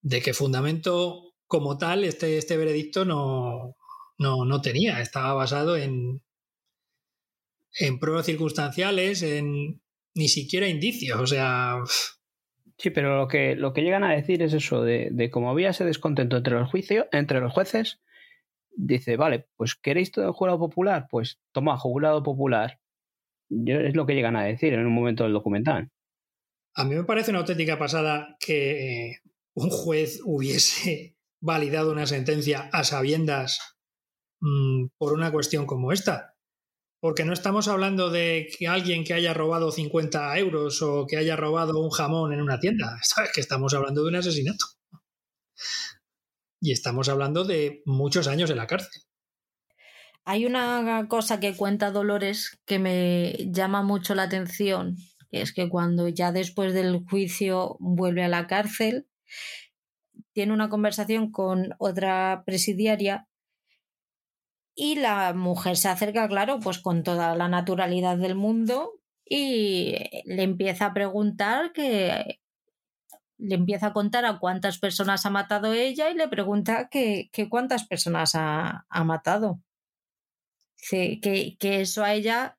de que fundamento como tal, este, este veredicto no, no, no, tenía. Estaba basado en, en pruebas circunstanciales, en ni siquiera indicios. O sea. Sí, pero lo que, lo que llegan a decir es eso, de, de como había ese descontento entre los juicios, entre los jueces, dice, vale, pues ¿queréis todo el jurado popular? Pues toma, jurado popular. Es lo que llegan a decir en un momento del documental. A mí me parece una auténtica pasada que un juez hubiese validado una sentencia a sabiendas mmm, por una cuestión como esta. Porque no estamos hablando de que alguien que haya robado 50 euros o que haya robado un jamón en una tienda. Es que estamos hablando de un asesinato. Y estamos hablando de muchos años en la cárcel. Hay una cosa que cuenta Dolores que me llama mucho la atención, que es que cuando ya después del juicio vuelve a la cárcel, tiene una conversación con otra presidiaria y la mujer se acerca, claro, pues con toda la naturalidad del mundo y le empieza a preguntar que le empieza a contar a cuántas personas ha matado ella y le pregunta que, cuántas personas ha, matado. que, que eso a ella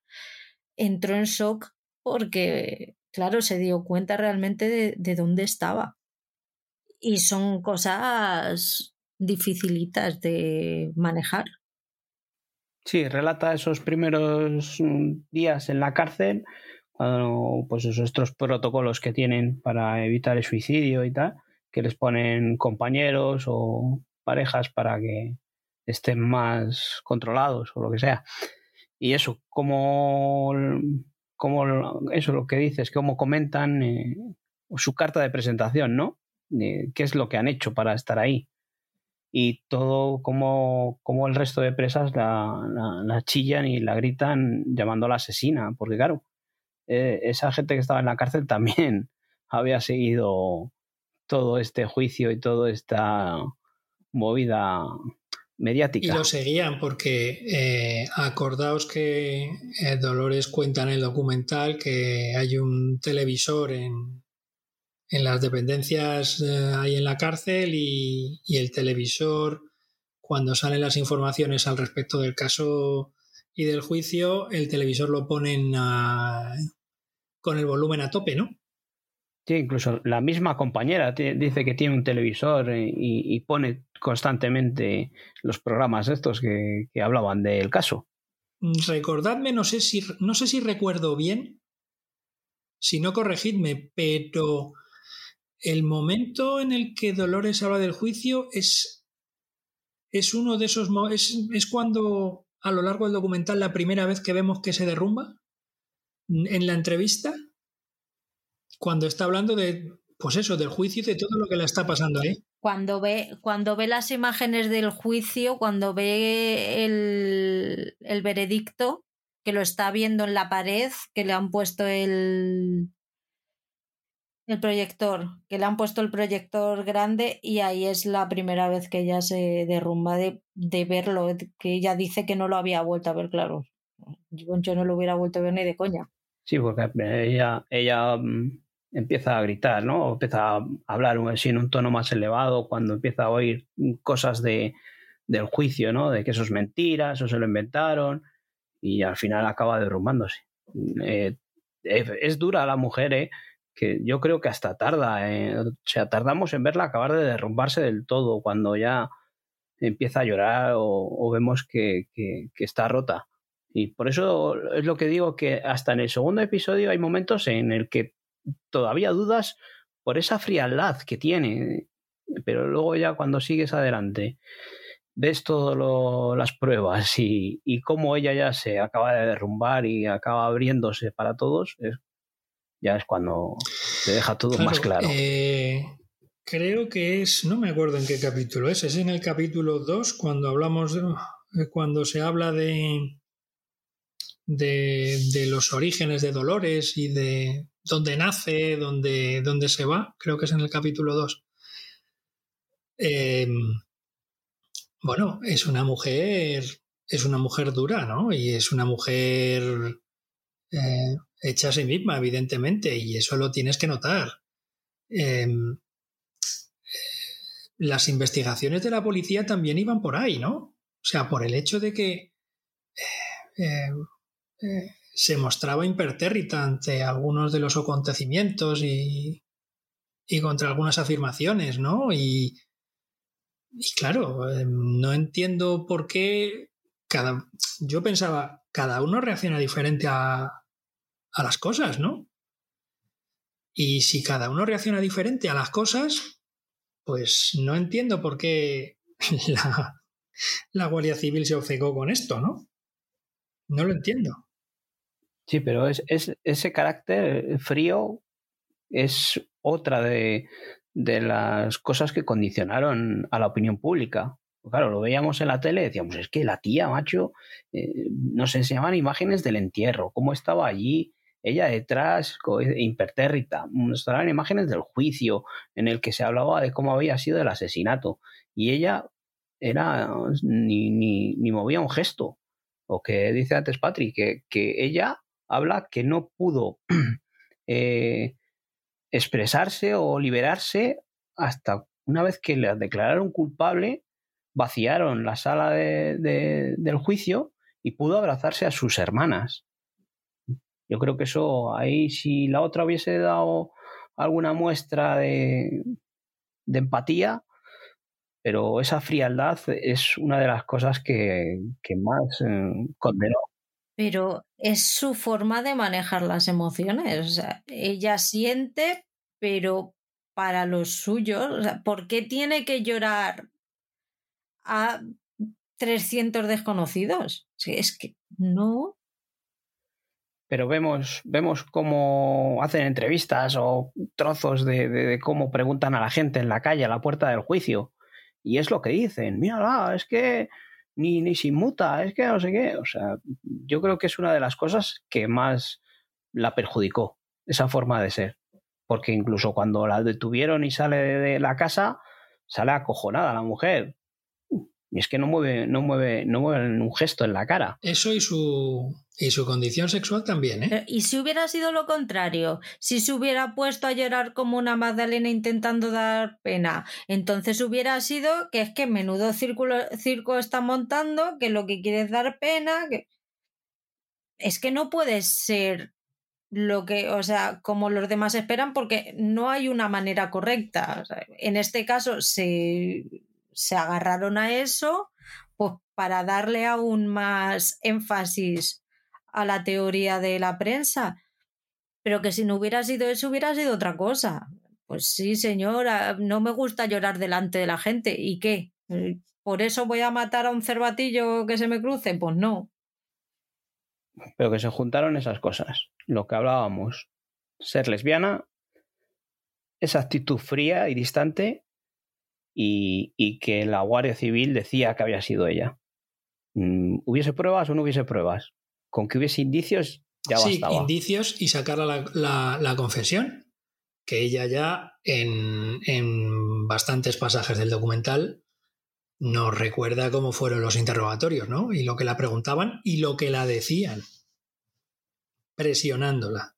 entró en shock porque, claro, se dio cuenta realmente de, de dónde estaba. Y son cosas dificilitas de manejar. Sí, relata esos primeros mm, días en la cárcel, cuando, pues esos otros protocolos que tienen para evitar el suicidio y tal, que les ponen compañeros o parejas para que estén más controlados o lo que sea. Y eso, como, como eso lo que dices, como comentan eh, su carta de presentación, ¿no? ¿Qué es lo que han hecho para estar ahí? y todo como, como el resto de presas la, la, chillan y la gritan llamando a la asesina, porque claro, eh, esa gente que estaba en la cárcel también había seguido todo este juicio y toda esta movida mediática. Y lo seguían porque eh, acordaos que eh, Dolores cuenta en el documental que hay un televisor en, en las dependencias eh, ahí en la cárcel y, el televisor, cuando salen las informaciones al respecto del caso y del juicio, el televisor lo ponen con el volumen a tope, ¿no? Sí, incluso la misma compañera dice que tiene un televisor y, pone constantemente los programas estos que, que, hablaban del caso. Recordadme, no sé si no sé si recuerdo bien, si no corregidme, pero el momento en el que Dolores habla del juicio es, es uno de esos es, es cuando a lo largo del documental la primera vez que vemos que se derrumba en la entrevista cuando está hablando de pues eso del juicio y de todo lo que le está pasando ahí. Cuando ve cuando ve las imágenes del juicio cuando ve el, el veredicto que lo está viendo en la pared que le han puesto el el proyector, que le han puesto el proyector grande y ahí es la primera vez que ella se derrumba de, de verlo, que ella dice que no lo había vuelto a ver, claro. Yo, no lo hubiera vuelto a ver ni de coña. Sí, porque ella, ella mm, empieza a gritar, ¿no? empieza a hablar en un tono más elevado cuando empieza a oír cosas de, del juicio, ¿no? De que eso es mentira, eso se lo inventaron y al final acaba derrumbándose. Eh, es dura la mujer, ¿eh? Que yo creo que hasta tarda, eh, o sea, tardamos en verla acabar de derrumbarse del todo cuando ya empieza a llorar o, vemos que, está rota. Y por eso es lo que digo que hasta en el segundo episodio hay momentos en el que todavía dudas por esa frialdad que tiene, pero luego ya cuando sigues adelante ves todas las pruebas y, y cómo ella ya se acaba de derrumbar y acaba abriéndose para todos, es ya es cuando te deja todo más claro. Eh, creo que es, no me acuerdo en qué capítulo es, es en el capítulo 2 cuando hablamos de, cuando se habla de, de, los orígenes de Dolores y de dónde nace, dónde, dónde se va, creo que es en el capítulo 2. Em, bueno, es una mujer, es una mujer dura, ¿no? Y es una mujer eh, hecha a sí misma, evidentemente, y eso lo tienes que notar. Em, las investigaciones de la policía también iban por ahí, ¿no? O sea, por el hecho de que eh, eh, se mostraba impertérrita ante algunos de los acontecimientos y, y contra algunas afirmaciones, ¿no? Y, y claro, em, no entiendo por qué cada. Yo pensaba, cada uno reacciona diferente a, a las cosas, ¿no? Y si cada uno reacciona diferente a las cosas, pues no entiendo por qué la, Guardia Civil se obcecó con esto, ¿no? No lo entiendo. Sí, pero es, ese carácter frío es otra de, de las cosas que condicionaron a la opinión pública. Claro, lo veíamos en la tele decíamos, es que la tía, macho, eh, nos enseñaban imágenes del entierro, cómo estaba allí, ella detrás, impertérrita, nos traían imágenes del juicio en el que se hablaba de cómo había sido el asesinato. Y ella era ni, ni, ni movía un gesto. O que dice antes Patrick, que, que ella habla que no pudo eh, expresarse o liberarse hasta una vez que la declararon culpable, vaciaron la sala de, del juicio y pudo abrazarse a sus hermanas. Yo creo que eso, ahí si la otra hubiese dado alguna muestra de, de empatía, pero esa frialdad es una de las cosas que, que más eh, condenó. Pero es su forma de manejar las emociones. O sea, ella siente, pero para los suyos. O sea, ¿Por qué tiene que llorar a 300 desconocidos? Es que no. Pero vemos, vemos cómo hacen entrevistas o trozos de, de, cómo preguntan a la gente en la calle, a la puerta del juicio. Y es lo que dicen. Mírala, es que ni, ni se es que no sé qué. O sea, yo creo que es una de las cosas que más la perjudicó, esa forma de ser. Porque incluso cuando la detuvieron y sale de la casa, sale acojonada la mujer. Y es que no mueve, no mueve, no mueve un gesto en la cara. Eso y su, y su condición sexual también, ¿eh? ¿Y si hubiera sido lo contrario? Si se hubiera puesto a llorar como una Magdalena intentando dar pena, entonces hubiera sido que es que menudo círculo, circo está montando, que lo que quiere es dar pena, que... Es que no puede ser lo que, o sea, como los demás esperan, porque no hay una manera correcta. O sea, en este caso se se agarraron a eso pues para darle aún más énfasis a la teoría de la prensa. Pero que si no hubiera sido eso, hubiera sido otra cosa. Pues sí, señora, no me gusta llorar delante de la gente. ¿Y qué? ¿Por eso voy a matar a un cervatillo que se me cruce? Pues no. Pero que se juntaron esas cosas. Lo que hablábamos. Ser lesbiana, esa actitud fría y distante y, que la Guardia Civil decía que había sido ella. Mm, ¿Hubiese pruebas o no hubiese pruebas? Con que hubiese indicios, ya sí, indicios y sacar la, la, confesión, que ella ya en, en bastantes pasajes del documental nos recuerda cómo fueron los interrogatorios, ¿no? Y lo que la preguntaban y lo que la decían, presionándola.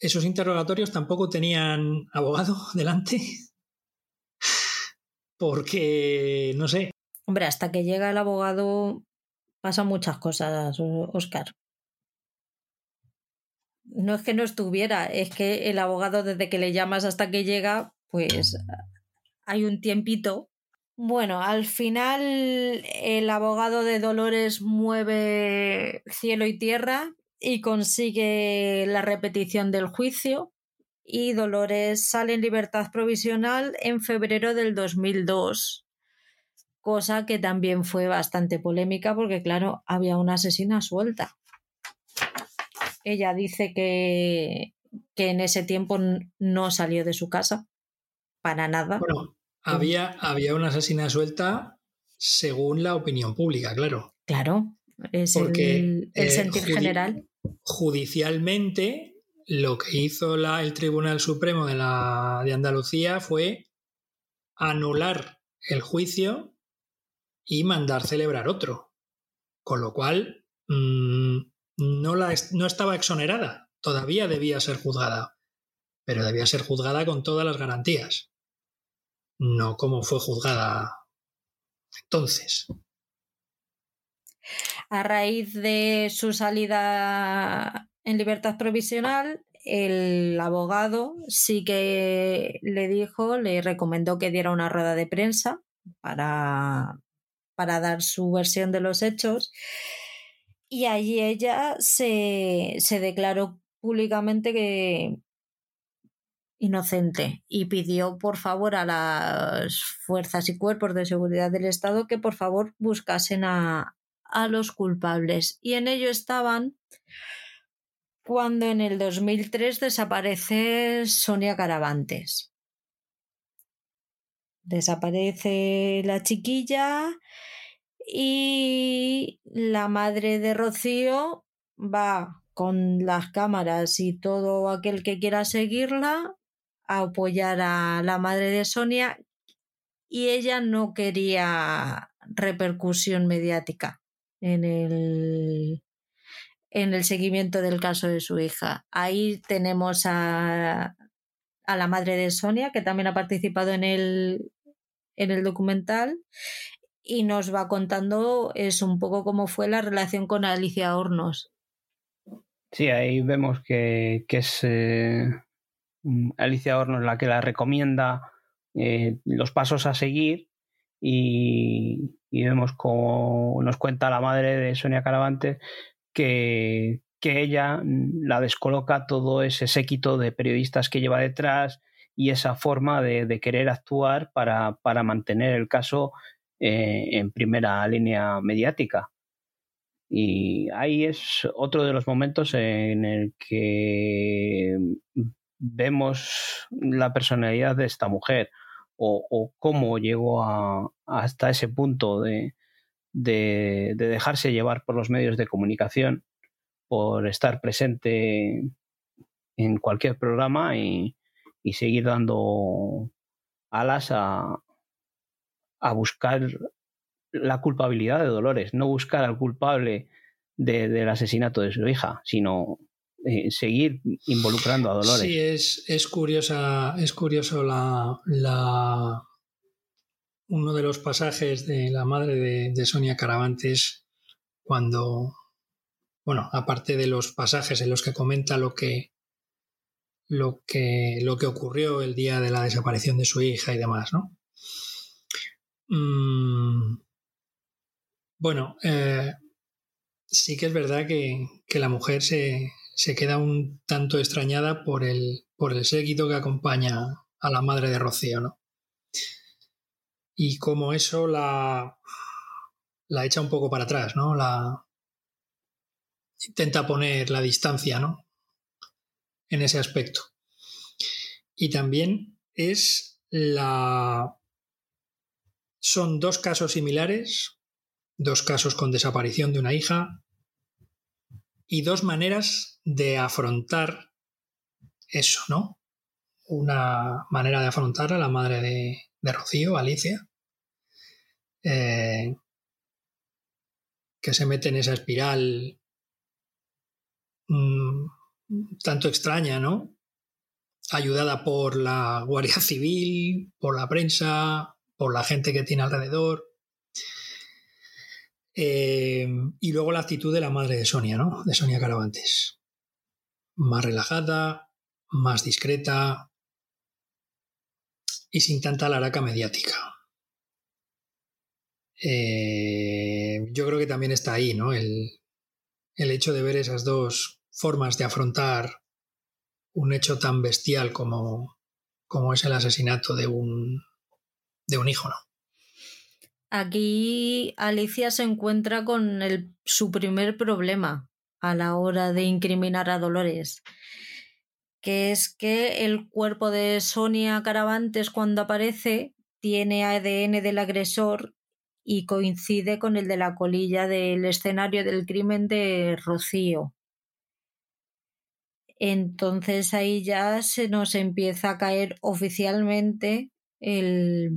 Esos interrogatorios tampoco tenían abogado delante porque, no sé. Hombre, hasta que llega el abogado pasan muchas cosas, Oscar. No es que no estuviera, es que el abogado desde que le llamas hasta que llega, pues hay un tiempito. Bueno, al final el abogado de Dolores mueve cielo y tierra y consigue la repetición del juicio y Dolores sale en libertad provisional en febrero del 2002, cosa que también fue bastante polémica porque, claro, había una asesina suelta. Ella dice que, que en ese tiempo no salió de su casa, para nada. Bueno, había, había una asesina suelta según la opinión pública, claro. Claro, es el, el, eh, sentir general. Judicialmente, lo que hizo el Tribunal Supremo de, la, de Andalucía fue anular el juicio y mandar celebrar otro. Con lo cual, mmm, no, la, no estaba exonerada, todavía debía ser juzgada, pero debía ser juzgada con todas las garantías, no como fue juzgada entonces. A raíz de su salida en libertad provisional, el abogado sí que le dijo, le recomendó que diera una rueda de prensa para, para dar su versión de los hechos. Y allí ella se, se declaró públicamente que inocente y pidió por favor a las fuerzas y cuerpos de seguridad del Estado que por favor buscasen a, a los culpables. Y en ello estaban cuando en el 2003 desaparece Sonia Caravantes. Desaparece la chiquilla y la madre de Rocío va con las cámaras y todo aquel que quiera seguirla a apoyar a la madre de Sonia y ella no quería repercusión mediática en el en el seguimiento del caso de su hija. Ahí tenemos a, a la madre de Sonia, que también ha participado en el, en el documental, y nos va contando es un poco cómo fue la relación con Alicia Hornos. Sí, ahí vemos que, es eh, Alicia Hornos la que la recomienda eh, los pasos a seguir y, y, vemos como nos cuenta la madre de Sonia Caravante que, ella la descoloca todo ese séquito de periodistas que lleva detrás y esa forma de, querer actuar para, mantener el caso eh, en primera línea mediática. Y ahí es otro de los momentos en el que vemos la personalidad de esta mujer o, cómo llegó hasta ese punto de, de, dejarse llevar por los medios de comunicación, por estar presente en cualquier programa y, seguir dando alas a, a, buscar la culpabilidad de Dolores, no buscar al culpable del asesinato de su hija, sino eh, seguir involucrando a Dolores. Sí, es, es curiosa, es curioso la, la, uno de los pasajes de la madre de, Sonia Caravantes cuando, bueno, aparte de los pasajes en los que comenta lo que, lo que, lo que ocurrió el día de la desaparición de su hija y demás, ¿no? Mm, bueno, eh, sí que es verdad que, la mujer se, se, queda un tanto extrañada por el, por el séquito que acompaña a la madre de Rocío, ¿no? Y como eso la, la echa un poco para atrás, ¿no? La intenta poner la distancia, ¿no? En ese aspecto. Y también es la... Son dos casos similares, dos casos con desaparición de una hija y dos maneras de afrontar eso, ¿no? Una manera de afrontar a la madre de, de Rocío, Alicia, eh, que se mete en esa espiral mm, tanto extraña, ¿no? Ayudada por la Guardia Civil, por la prensa, por la gente que tiene alrededor. Eh, y luego la actitud de la madre de Sonia, ¿no? De Sonia Caravantes. Más relajada, más discreta, y sin tanta laraca mediática. Eh, yo creo que también está ahí, ¿no? El, hecho de ver esas dos formas de afrontar un hecho tan bestial como, como es el asesinato de un, de un hijo, ¿no? Aquí Alicia se encuentra con su primer problema a la hora de incriminar a Dolores que es que el cuerpo de Sonia Caravantes cuando aparece tiene ADN del agresor y coincide con el de la colilla del escenario del crimen de Rocío. Entonces ahí ya se nos empieza a caer oficialmente el,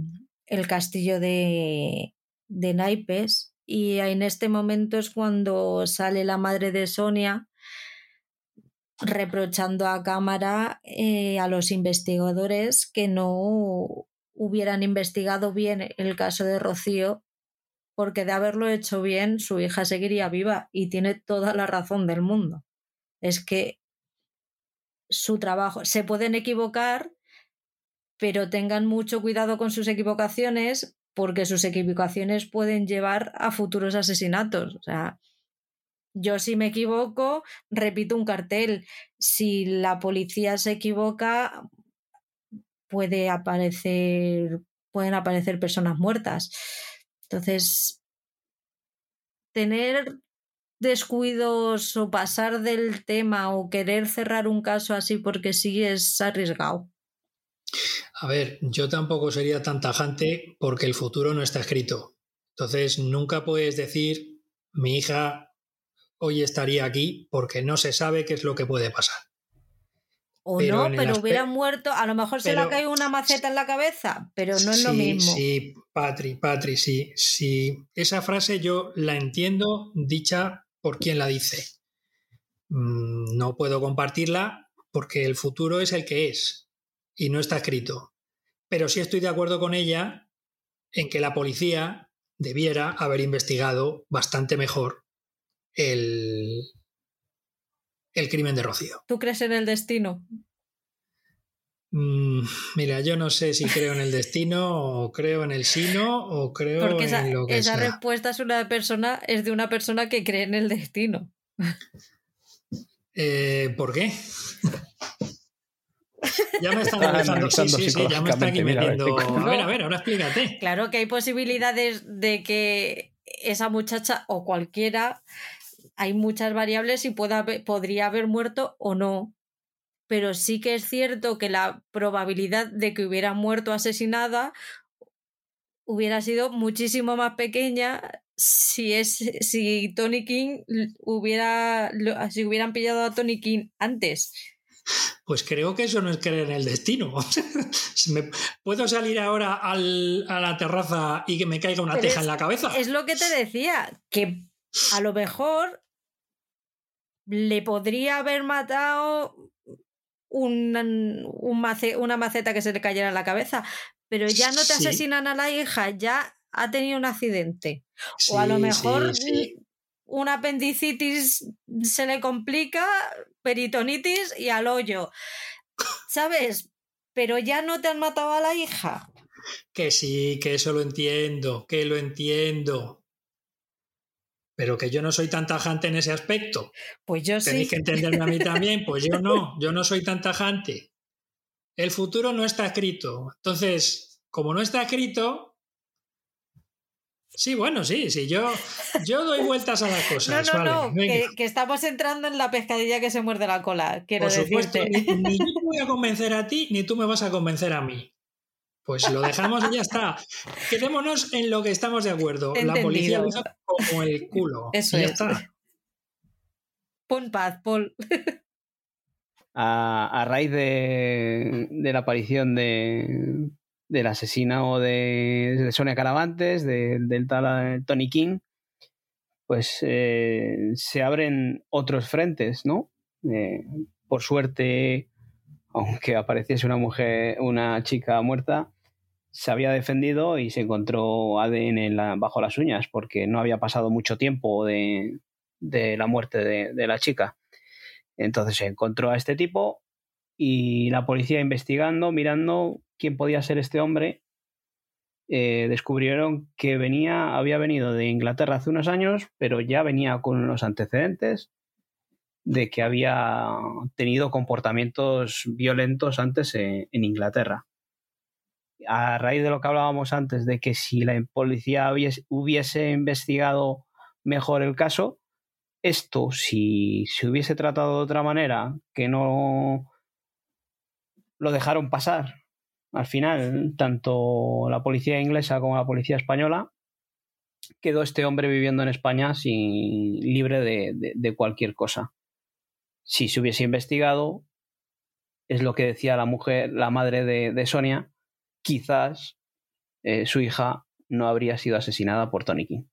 castillo de, de Naipes y en este momento es cuando sale la madre de Sonia reprochando a cámara eh, a los investigadores que no hubieran investigado bien el caso de Rocío, porque de haberlo hecho bien su hija seguiría viva y tiene toda la razón del mundo. Es que su trabajo, se pueden equivocar, pero tengan mucho cuidado con sus equivocaciones porque sus equivocaciones pueden llevar a futuros asesinatos. O sea, yo si me equivoco, repito un cartel. Si la policía se equivoca, puede aparecer, pueden aparecer personas muertas. Entonces, tener descuidos o pasar del tema o querer cerrar un caso así porque sí es arriesgado. A ver, yo tampoco sería tan tajante porque el futuro no está escrito. Entonces, nunca puedes decir, mi hija hoy estaría aquí porque no se sabe qué es lo que puede pasar. O no, pero hubiera muerto, a lo mejor se le ha caído una maceta en la cabeza, pero no es lo mismo. Sí, Patri, Patri, sí, sí. Esa frase yo la entiendo dicha por quien la dice. Mm, no puedo compartirla porque el futuro es el que es y no está escrito. Pero sí estoy de acuerdo con ella en que la policía debiera haber investigado bastante mejor el, el crimen de Rocío. ¿Tú crees en el destino? Mm, mira, yo no sé si creo en el destino o creo en el sino o creo en lo que esa respuesta es una persona es de una persona que cree en el destino. Eh, ¿Por qué? ya me están analizando, sí, sí, sí, ya me están aquí metiendo. a ver, a ver, ahora explícate. Claro que hay posibilidades de que esa muchacha o cualquiera hay muchas variables y podría haber muerto o no. Pero sí que es cierto que la probabilidad de que hubiera muerto asesinada hubiera sido muchísimo más pequeña si es si Tony King hubiera si hubieran pillado a Tony King antes. Pues creo que eso no es creer en el destino. ¿Puedo salir ahora a la terraza y que me caiga una teja en la cabeza? Es lo que te decía, que a lo mejor le podría haber matado una maceta que se le cayera en la cabeza, pero ya no te asesinan a la hija, ya ha tenido un accidente. o a lo mejor un apendicitis se le complica, peritonitis y al hoyo. ¿Sabes? Pero ya no te han matado a la hija. Que sí, que eso lo entiendo, que lo entiendo pero que yo no soy tan tajante en ese aspecto. Pues yo sí. Tenéis que entenderme a mí también, pues yo no, yo no soy tan tajante. El futuro no está escrito. Entonces, como no está escrito, sí, bueno, sí, sí, yo, yo doy vueltas a las cosas. No, no, no, que, estamos entrando en la pescadilla que se muerde la cola, quiero Por supuesto, ni, ni yo te voy a convencer a ti, ni tú me vas a convencer a mí. Pues lo dejamos y ya está. Quedémonos en lo que estamos de acuerdo. La policía lo como el culo. Eso ya está. Pon paz, Paul. A, raíz de, la aparición de, del asesino de, Sonia Caravantes, del tal Tony King, pues eh, se abren otros frentes, ¿no? Eh, por suerte, aunque apareciese una mujer, una chica muerta, se había defendido y se encontró ADN bajo las uñas porque no había pasado mucho tiempo de, la muerte de, la chica. Entonces se encontró a este tipo y la policía investigando, mirando quién podía ser este hombre, eh, descubrieron que venía, había venido de Inglaterra hace unos años, pero ya venía con unos antecedentes de que había tenido comportamientos violentos antes en Inglaterra a raíz de lo que hablábamos antes, de que si la policía hubiese, investigado mejor el caso, esto, si se hubiese tratado de otra manera, que no lo dejaron pasar, al final, tanto la policía inglesa como la policía española, quedó este hombre viviendo en España sin, libre de, cualquier cosa. Si se hubiese investigado, es lo que decía la mujer, la madre de Sonia, quizás eh, su hija no habría sido asesinada por Tony King.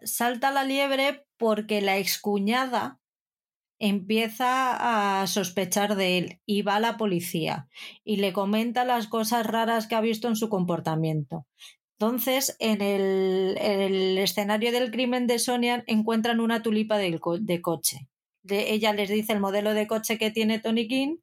Salta la liebre porque la excuñada empieza a sospechar de él y va a la policía y le comenta las cosas raras que ha visto en su comportamiento. Entonces, en el, escenario del crimen de Sonia encuentran una tulipa de, de coche ella les dice el modelo de coche que tiene Tony King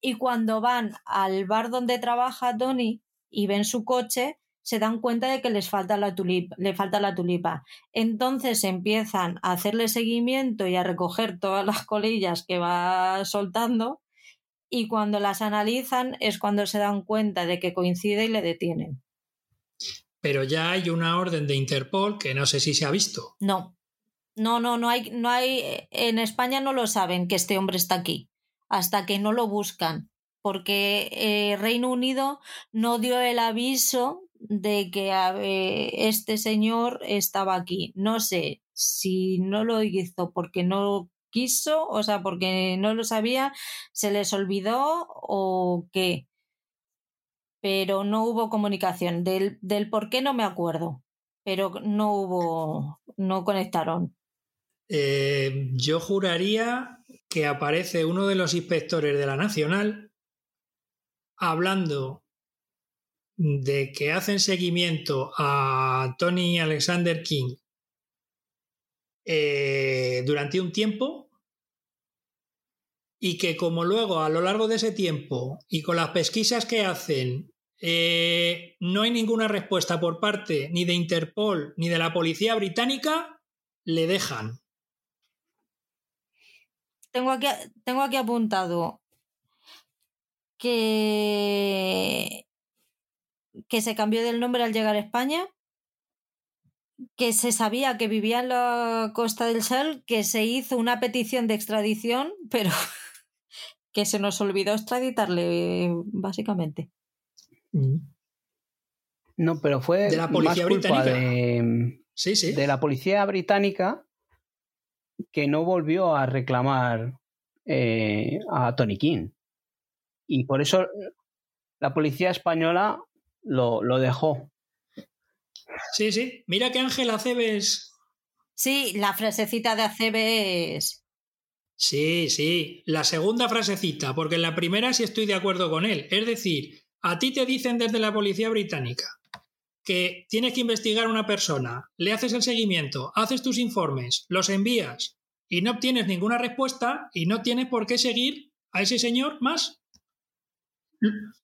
y cuando van al bar donde trabaja Tony y ven su coche se dan cuenta de que les falta la tulipa, le falta la tulipa. Entonces empiezan a hacerle seguimiento y a recoger todas las colillas que va soltando y cuando las analizan es cuando se dan cuenta de que coincide y le detienen. Pero ya hay una orden de Interpol que no sé si se ha visto. No, no, no, no hay, no hay, en España no lo saben que este hombre está aquí, hasta que no lo buscan porque eh, Reino Unido no dio el aviso de que este señor estaba aquí. No sé si no lo hizo porque no quiso, o sea, porque no lo sabía, se les olvidó o qué. Pero no hubo comunicación. Del, del por qué no me acuerdo, pero no hubo, no conectaron. Eh, yo juraría que aparece uno de los inspectores de la Nacional hablando de que hacen seguimiento a Tony Alexander King eh, durante un tiempo y que como luego a lo largo de ese tiempo y con las pesquisas que hacen eh, no hay ninguna respuesta por parte ni de Interpol ni de la policía británica, le dejan. Tengo aquí, tengo aquí apuntado que, que se cambió del nombre al llegar a España, que se sabía que vivía en la costa del Sal, que se hizo una petición de extradición, pero que se nos olvidó extraditarle, básicamente. Mm. No, pero fue de la policía británica. De, sí, sí. de la policía británica que no volvió a reclamar eh, a Tony King. Y por eso la policía española lo, lo dejó. Sí, sí. Mira que Ángel Aceves. Sí, la frasecita de Aceves. Sí, sí. La segunda frasecita, porque en la primera sí estoy de acuerdo con él. Es decir, a ti te dicen desde la policía británica que tienes que investigar a una persona, le haces el seguimiento, haces tus informes, los envías y no obtienes ninguna respuesta y no tienes por qué seguir a ese señor más.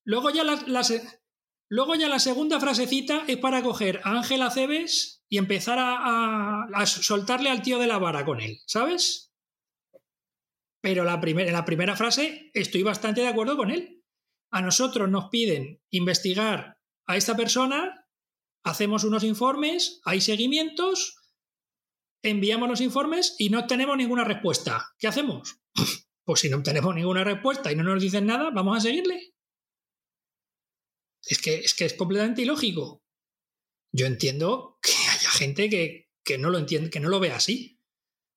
Luego ya la, segunda frasecita es para coger a Ángel Aceves y empezar a, soltarle al tío de la vara con él, ¿sabes? Pero en la primera frase estoy bastante de acuerdo con él. A nosotros nos piden investigar a esta persona, hacemos unos informes, hay seguimientos, enviamos los informes y no tenemos ninguna respuesta. ¿Qué hacemos? Pues si no tenemos ninguna respuesta y no nos dicen nada, vamos a seguirle. Es que es, que es completamente ilógico. Yo entiendo que haya gente que, que no lo entiende, que no lo ve así.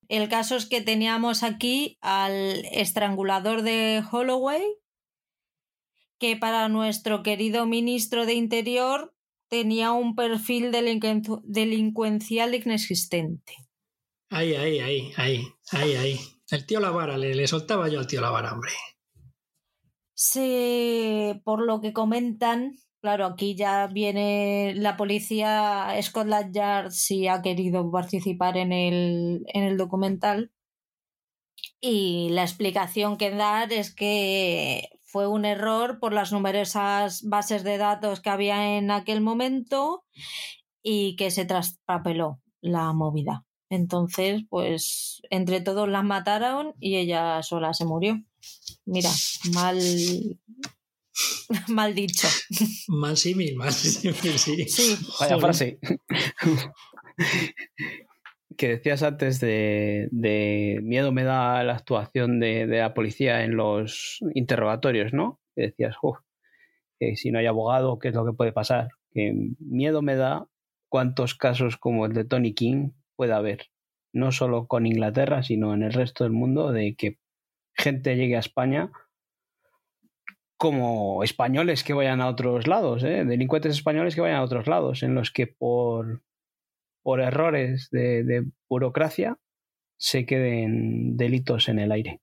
El caso es que teníamos aquí al estrangulador de Holloway, que para nuestro querido ministro de Interior tenía un perfil delincuencial inexistente. Ahí, ahí, ahí, ahí, ahí, ahí. El tío Lavara, le, le soltaba yo al tío Lavara, hombre. Sí, por lo que comentan, claro, aquí ya viene la policía Scotland Yard si ha querido participar en el, en el documental. Y la explicación que dan es que fue un error por las numerosas bases de datos que había en aquel momento y que se traspapeló la movida. Entonces, pues entre todos las mataron y ella sola se murió. Mira, mal, mal dicho. Mal símil, mal símil, sí. sí. Vaya frase. que decías antes de, miedo me da la actuación de, la policía en los interrogatorios, ¿no? Que decías, uff, si no hay abogado, ¿qué es lo que puede pasar? Que miedo me da cuántos casos como el de Tony King puede haber, no solo con Inglaterra, sino en el resto del mundo, de que gente llegue a España como españoles que vayan a otros lados, ¿eh? delincuentes españoles que vayan a otros lados, en los que por, por errores de, burocracia se queden delitos en el aire.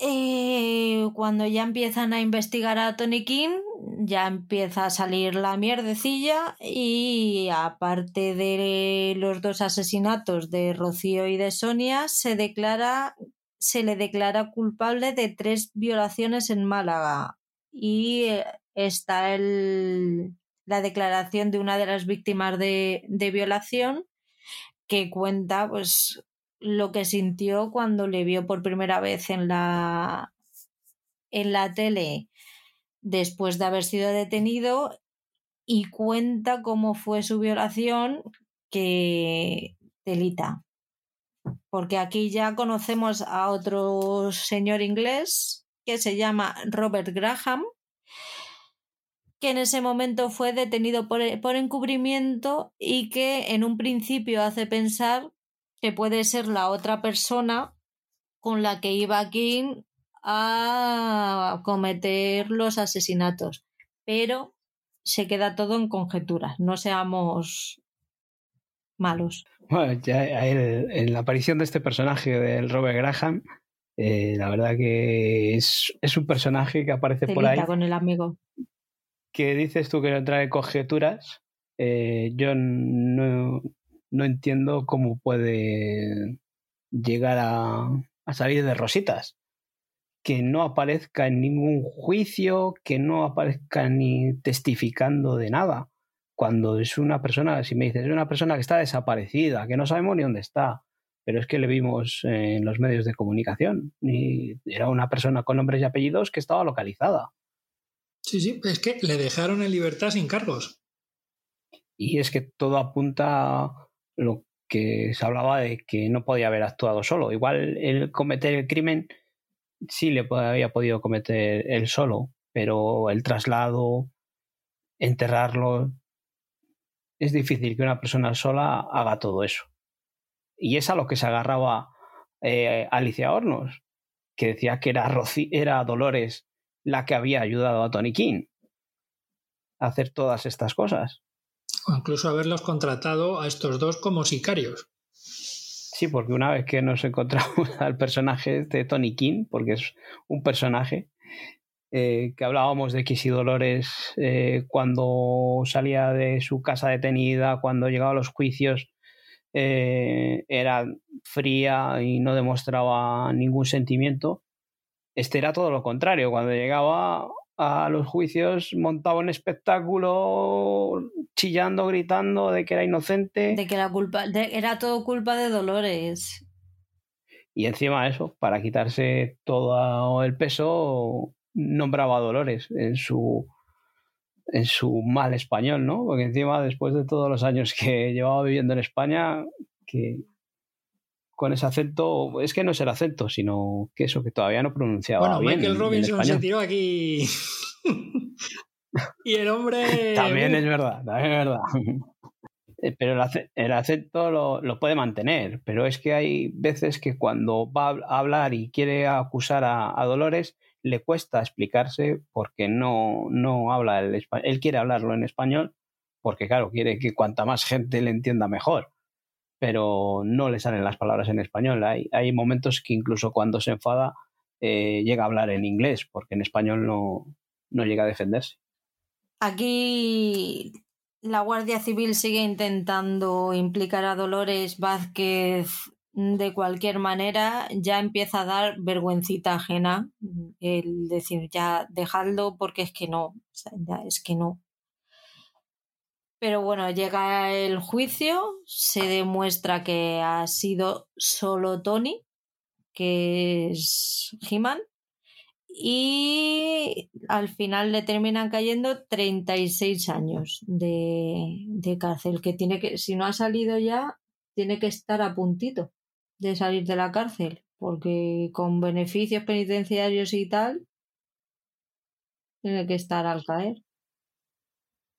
Eh, cuando ya empiezan a investigar a Tony King, ya empieza a salir la mierdecilla y aparte de los dos asesinatos de Rocío y de Sonia, se declara se le declara culpable de tres violaciones en Málaga y eh, está el, la declaración de una de las víctimas de, de violación que cuenta pues lo que sintió cuando le vio por primera vez en la en la tele después de haber sido detenido y cuenta cómo fue su violación que delita. Porque aquí ya conocemos a otro señor inglés que se llama Robert Graham, que en ese momento fue detenido por, por encubrimiento y que en un principio hace pensar que puede ser la otra persona con la que iba King a cometer los asesinatos. Pero se queda todo en conjeturas, no seamos malos. Bueno, ya en la aparición de este personaje del Robert Graham, eh, la verdad que es, es, un personaje que aparece por ahí. con el amigo. Que dices tú que no trae conjeturas. Eh, yo no, no, entiendo cómo puede llegar a, a salir de rositas que no aparezca en ningún juicio, que no aparezca ni testificando de nada. Cuando es una persona, si me dices, es una persona que está desaparecida, que no sabemos ni dónde está, pero es que le vimos en los medios de comunicación, era una persona con nombres y apellidos que estaba localizada. Sí, sí, es que le dejaron en libertad sin cargos. Y es que todo apunta a lo que se hablaba de que no podía haber actuado solo. Igual el cometer el crimen sí le había podido cometer él solo, pero el traslado, enterrarlo, es difícil que una persona sola haga todo eso. Y es a lo que se agarraba eh, Alicia Hornos, que decía que era, era Dolores la que había ayudado a Tony King a hacer todas estas cosas. O incluso haberlos contratado a estos dos como sicarios. Sí, porque una vez que nos encontramos al personaje de Tony King, porque es un personaje, eh, que hablábamos de que si Dolores eh, cuando salía de su casa detenida, cuando llegaba a los juicios, eh, era fría y no demostraba ningún sentimiento. Este era todo lo contrario, cuando llegaba a los juicios montaba un espectáculo chillando, gritando de que era inocente. De que la culpa, era todo culpa de Dolores. Y encima eso, para quitarse todo el peso, nombraba a Dolores en su en su mal español, ¿no? Porque encima, después de todos los años que llevaba viviendo en España, que con ese acento, es que no es el acento, sino que eso que todavía no pronunciaba. Bueno, bien Michael Robinson se tiró aquí. y el hombre. También es verdad, también es verdad. Eh, pero el acento lo, puede mantener, pero es que hay veces que cuando va a hablar y quiere acusar a, Dolores, le cuesta explicarse porque no, no habla el español. Él quiere hablarlo en español porque, claro, quiere que cuanta más gente le entienda mejor pero no le salen las palabras en español. Hay, hay momentos que incluso cuando se enfada eh, llega a hablar en inglés, porque en español no, no llega a defenderse. Aquí la Guardia Civil sigue intentando implicar a Dolores Vázquez de cualquier manera, ya empieza a dar vergüencita ajena el decir ya dejadlo porque es que no, es que no. Pero bueno, llega el juicio, se demuestra que ha sido solo Tony, que es He-Man, y al final le terminan cayendo 36 años de, de, cárcel, que tiene que, si no ha salido ya, tiene que estar a puntito de salir de la cárcel, porque con beneficios penitenciarios y tal, tiene que estar al caer.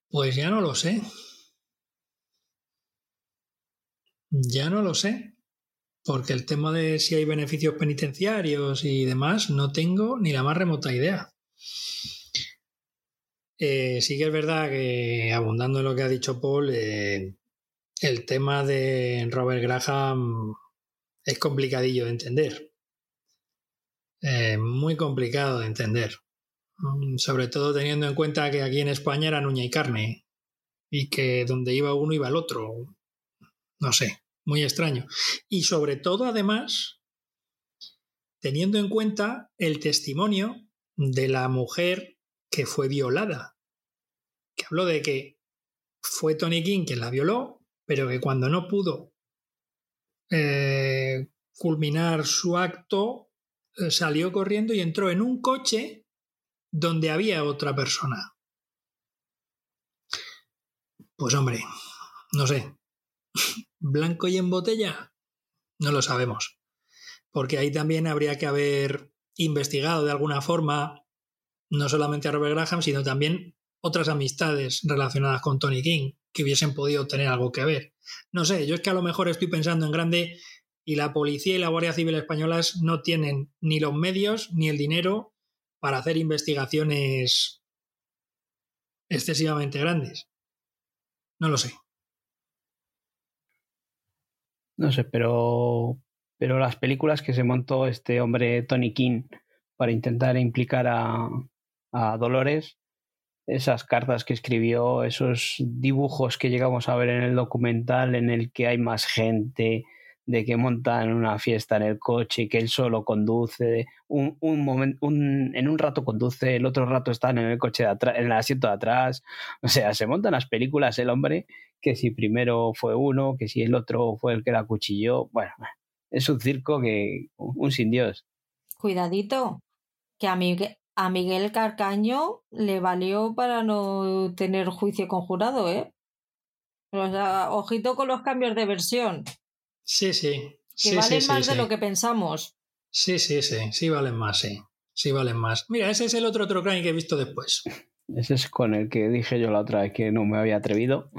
Pues ya no lo sé. Ya no lo sé. Porque el tema de si hay beneficios penitenciarios y demás, no tengo ni la más remota idea. Eh, sí que es verdad que, abundando en lo que ha dicho Paul, eh, el tema de Robert Graham es complicadillo de entender. Eh, muy complicado de entender. Mm, sobre todo teniendo en cuenta que aquí en España era nuña y carne y que donde iba uno iba el otro. No sé, muy extraño. Y sobre todo, además, teniendo en cuenta el testimonio de la mujer que fue violada, que habló de que fue Tony King quien la violó, pero que cuando no pudo eh, culminar su acto, eh, salió corriendo y entró en un coche donde había otra persona. Pues hombre, no sé. ¿Blanco y en botella? No lo sabemos. Porque ahí también habría que haber investigado de alguna forma no solamente a Robert Graham, sino también otras amistades relacionadas con Tony King que hubiesen podido tener algo que ver. No sé, yo es que a lo mejor estoy pensando en grande y la policía y la Guardia Civil españolas no tienen ni los medios ni el dinero para hacer investigaciones excesivamente grandes. No lo sé. No sé, pero, pero las películas que se montó este hombre Tony King para intentar implicar a, a Dolores, esas cartas que escribió, esos dibujos que llegamos a ver en el documental en el que hay más gente, de que montan una fiesta en el coche y que él solo conduce, un, un momento, un, en un rato conduce, el otro rato están en el coche de atrás, en el asiento de atrás, o sea, se montan las películas el hombre, que si primero fue uno, que si el otro fue el que la cuchilló, bueno, es un circo que un sin Dios. Cuidadito, que a, Miguel, a Miguel Carcaño le valió para no tener juicio conjurado, ¿eh? O sea, ojito con los cambios de versión. Sí, sí. Que valen más de lo que pensamos. Sí, sí, sí. Sí valen más, sí. Sí valen más. Mira, ese es el otro True que he visto después. Ese es con el que dije yo la otra vez que no me había atrevido.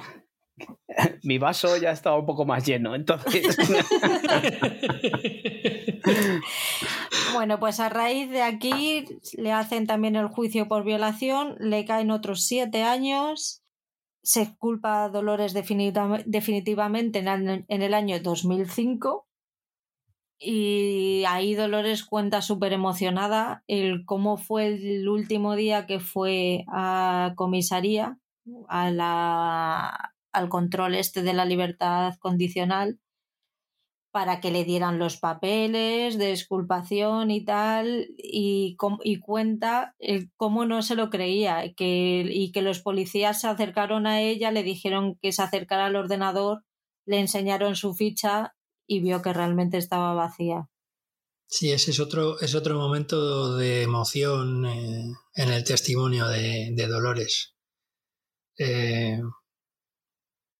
Mi vaso ya estaba un poco más lleno, entonces. bueno, pues a raíz de aquí le hacen también el juicio por violación, le caen otros siete años se culpa a Dolores definitivamente en el año 2005 y ahí Dolores cuenta súper emocionada el cómo fue el último día que fue a comisaría a la, al control este de la libertad condicional para que le dieran los papeles de exculpación y tal, y, cuenta cómo no se lo creía que, y que los policías se acercaron a ella, le dijeron que se acercara al ordenador, le enseñaron su ficha y vio que realmente estaba vacía. Sí, ese es otro, es otro momento de emoción eh, en el testimonio de, Dolores. Eh,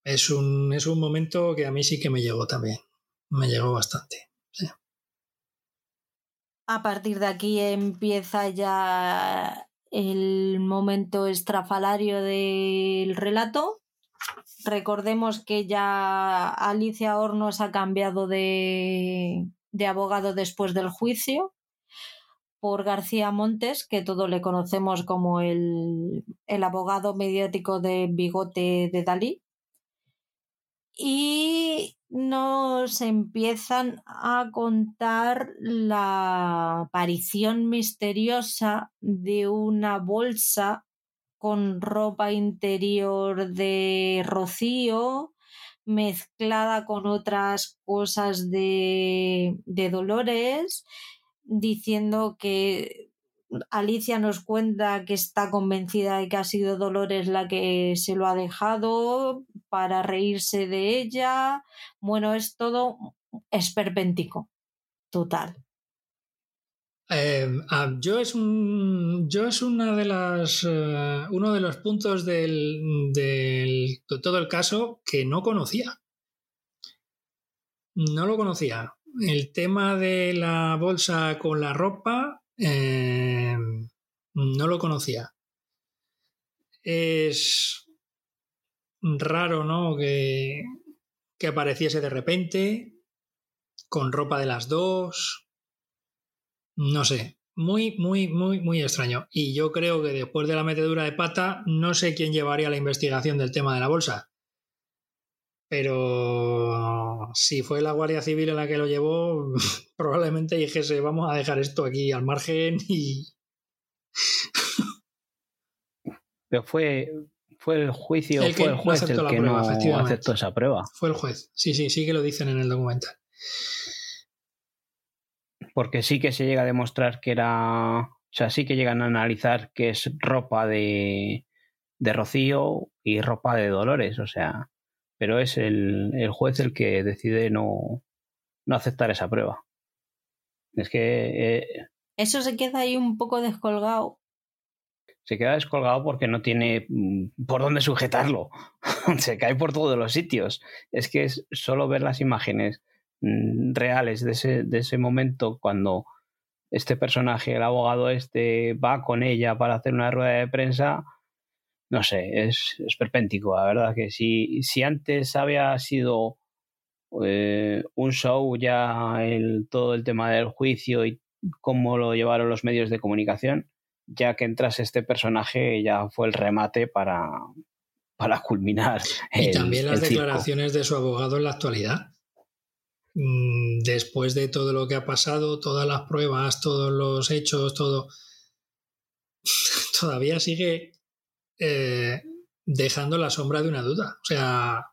es, un, es un momento que a mí sí que me llegó también me llegó bastante. A partir de aquí empieza ya el momento estrafalario del relato. Recordemos que ya Alicia Hornos ha cambiado de, de abogado después del juicio por García Montes, que todos le conocemos como el, el abogado mediático de bigote de Dalí. Y nos empiezan a contar la aparición misteriosa de una bolsa con ropa interior de Rocío mezclada con otras cosas de, de Dolores, diciendo que Alicia nos cuenta que está convencida de que ha sido Dolores la que se lo ha dejado para reírse de ella. Bueno, es todo esperpéntico, total. Em, ah, yo es yo es una de las eh, uno de los puntos del, del, de todo el caso que no conocía. No lo conocía. El tema de la bolsa con la ropa Em, no lo conocía. Es raro, ¿no? Que, que apareciese de repente, con ropa de las dos. No sé, muy, muy, muy, muy extraño. Y yo creo que después de la metedura de pata, no sé quién llevaría la investigación del tema de la bolsa. Pero si fue la Guardia Civil la que lo llevó, probablemente dijese, vamos a dejar esto aquí al margen y... Pero fue, fue el juicio, fue el juez el que no aceptó esa prueba. Fue el juez, sí, sí, sí que lo dicen en el documental. Porque sí que se llega a demostrar que era, o sea, sí que llegan a analizar que es ropa de, de Rocío y ropa de Dolores, o sea, pero es el, el juez el que decide no, no, aceptar esa prueba. Es que... Eh, Eso se queda ahí un poco descolgado. Se queda descolgado porque no tiene mm, por dónde sujetarlo. se cae por todos los sitios. Es que es solo ver las imágenes mm, reales de ese, de ese momento cuando este personaje, el abogado este, va con ella para hacer una rueda de prensa, no sé, es, es perpéntico, la verdad que si, si antes había sido eh, un show ya el, todo el tema del juicio y cómo lo llevaron los medios de comunicación, ya que entras este personaje ya fue el remate para, para culminar. y también las declaraciones de su abogado en la actualidad. Mm, después de todo lo que ha pasado, todas las pruebas, todos los hechos, todo, todavía sigue eh, dejando la sombra de una duda. O sea,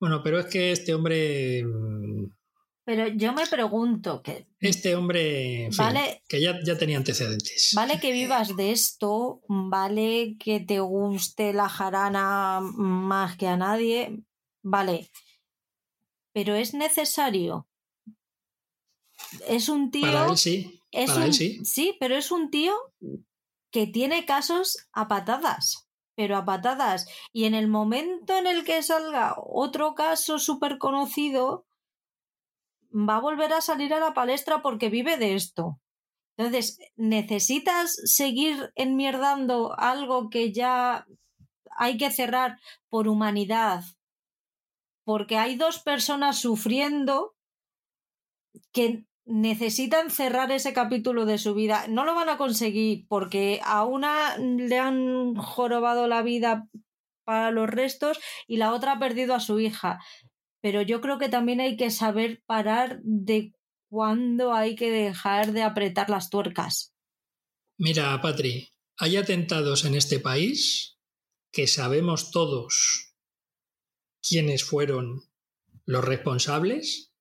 bueno, pero es que este hombre... Mm, pero yo me pregunto que... Este hombre, vale, que ya, ya tenía antecedentes. Vale que vivas de esto, vale que te guste la jarana más que a nadie, vale, pero es necesario. Es un tío... Para él sí, para él sí. Sí, pero es un tío que tiene casos a patadas pero a patadas. Y en el momento en el que salga otro caso súper conocido, va a volver a salir a la palestra porque vive de esto. Entonces, necesitas seguir enmierdando algo que ya hay que cerrar por humanidad, porque hay dos personas sufriendo que necesitan cerrar ese capítulo de su vida. No lo van a conseguir porque a una le han jorobado la vida para los restos y la otra ha perdido a su hija. Pero yo creo que también hay que saber parar de cuándo hay que dejar de apretar las tuercas. Mira, Patri, hay atentados en este país que sabemos todos quiénes fueron los responsables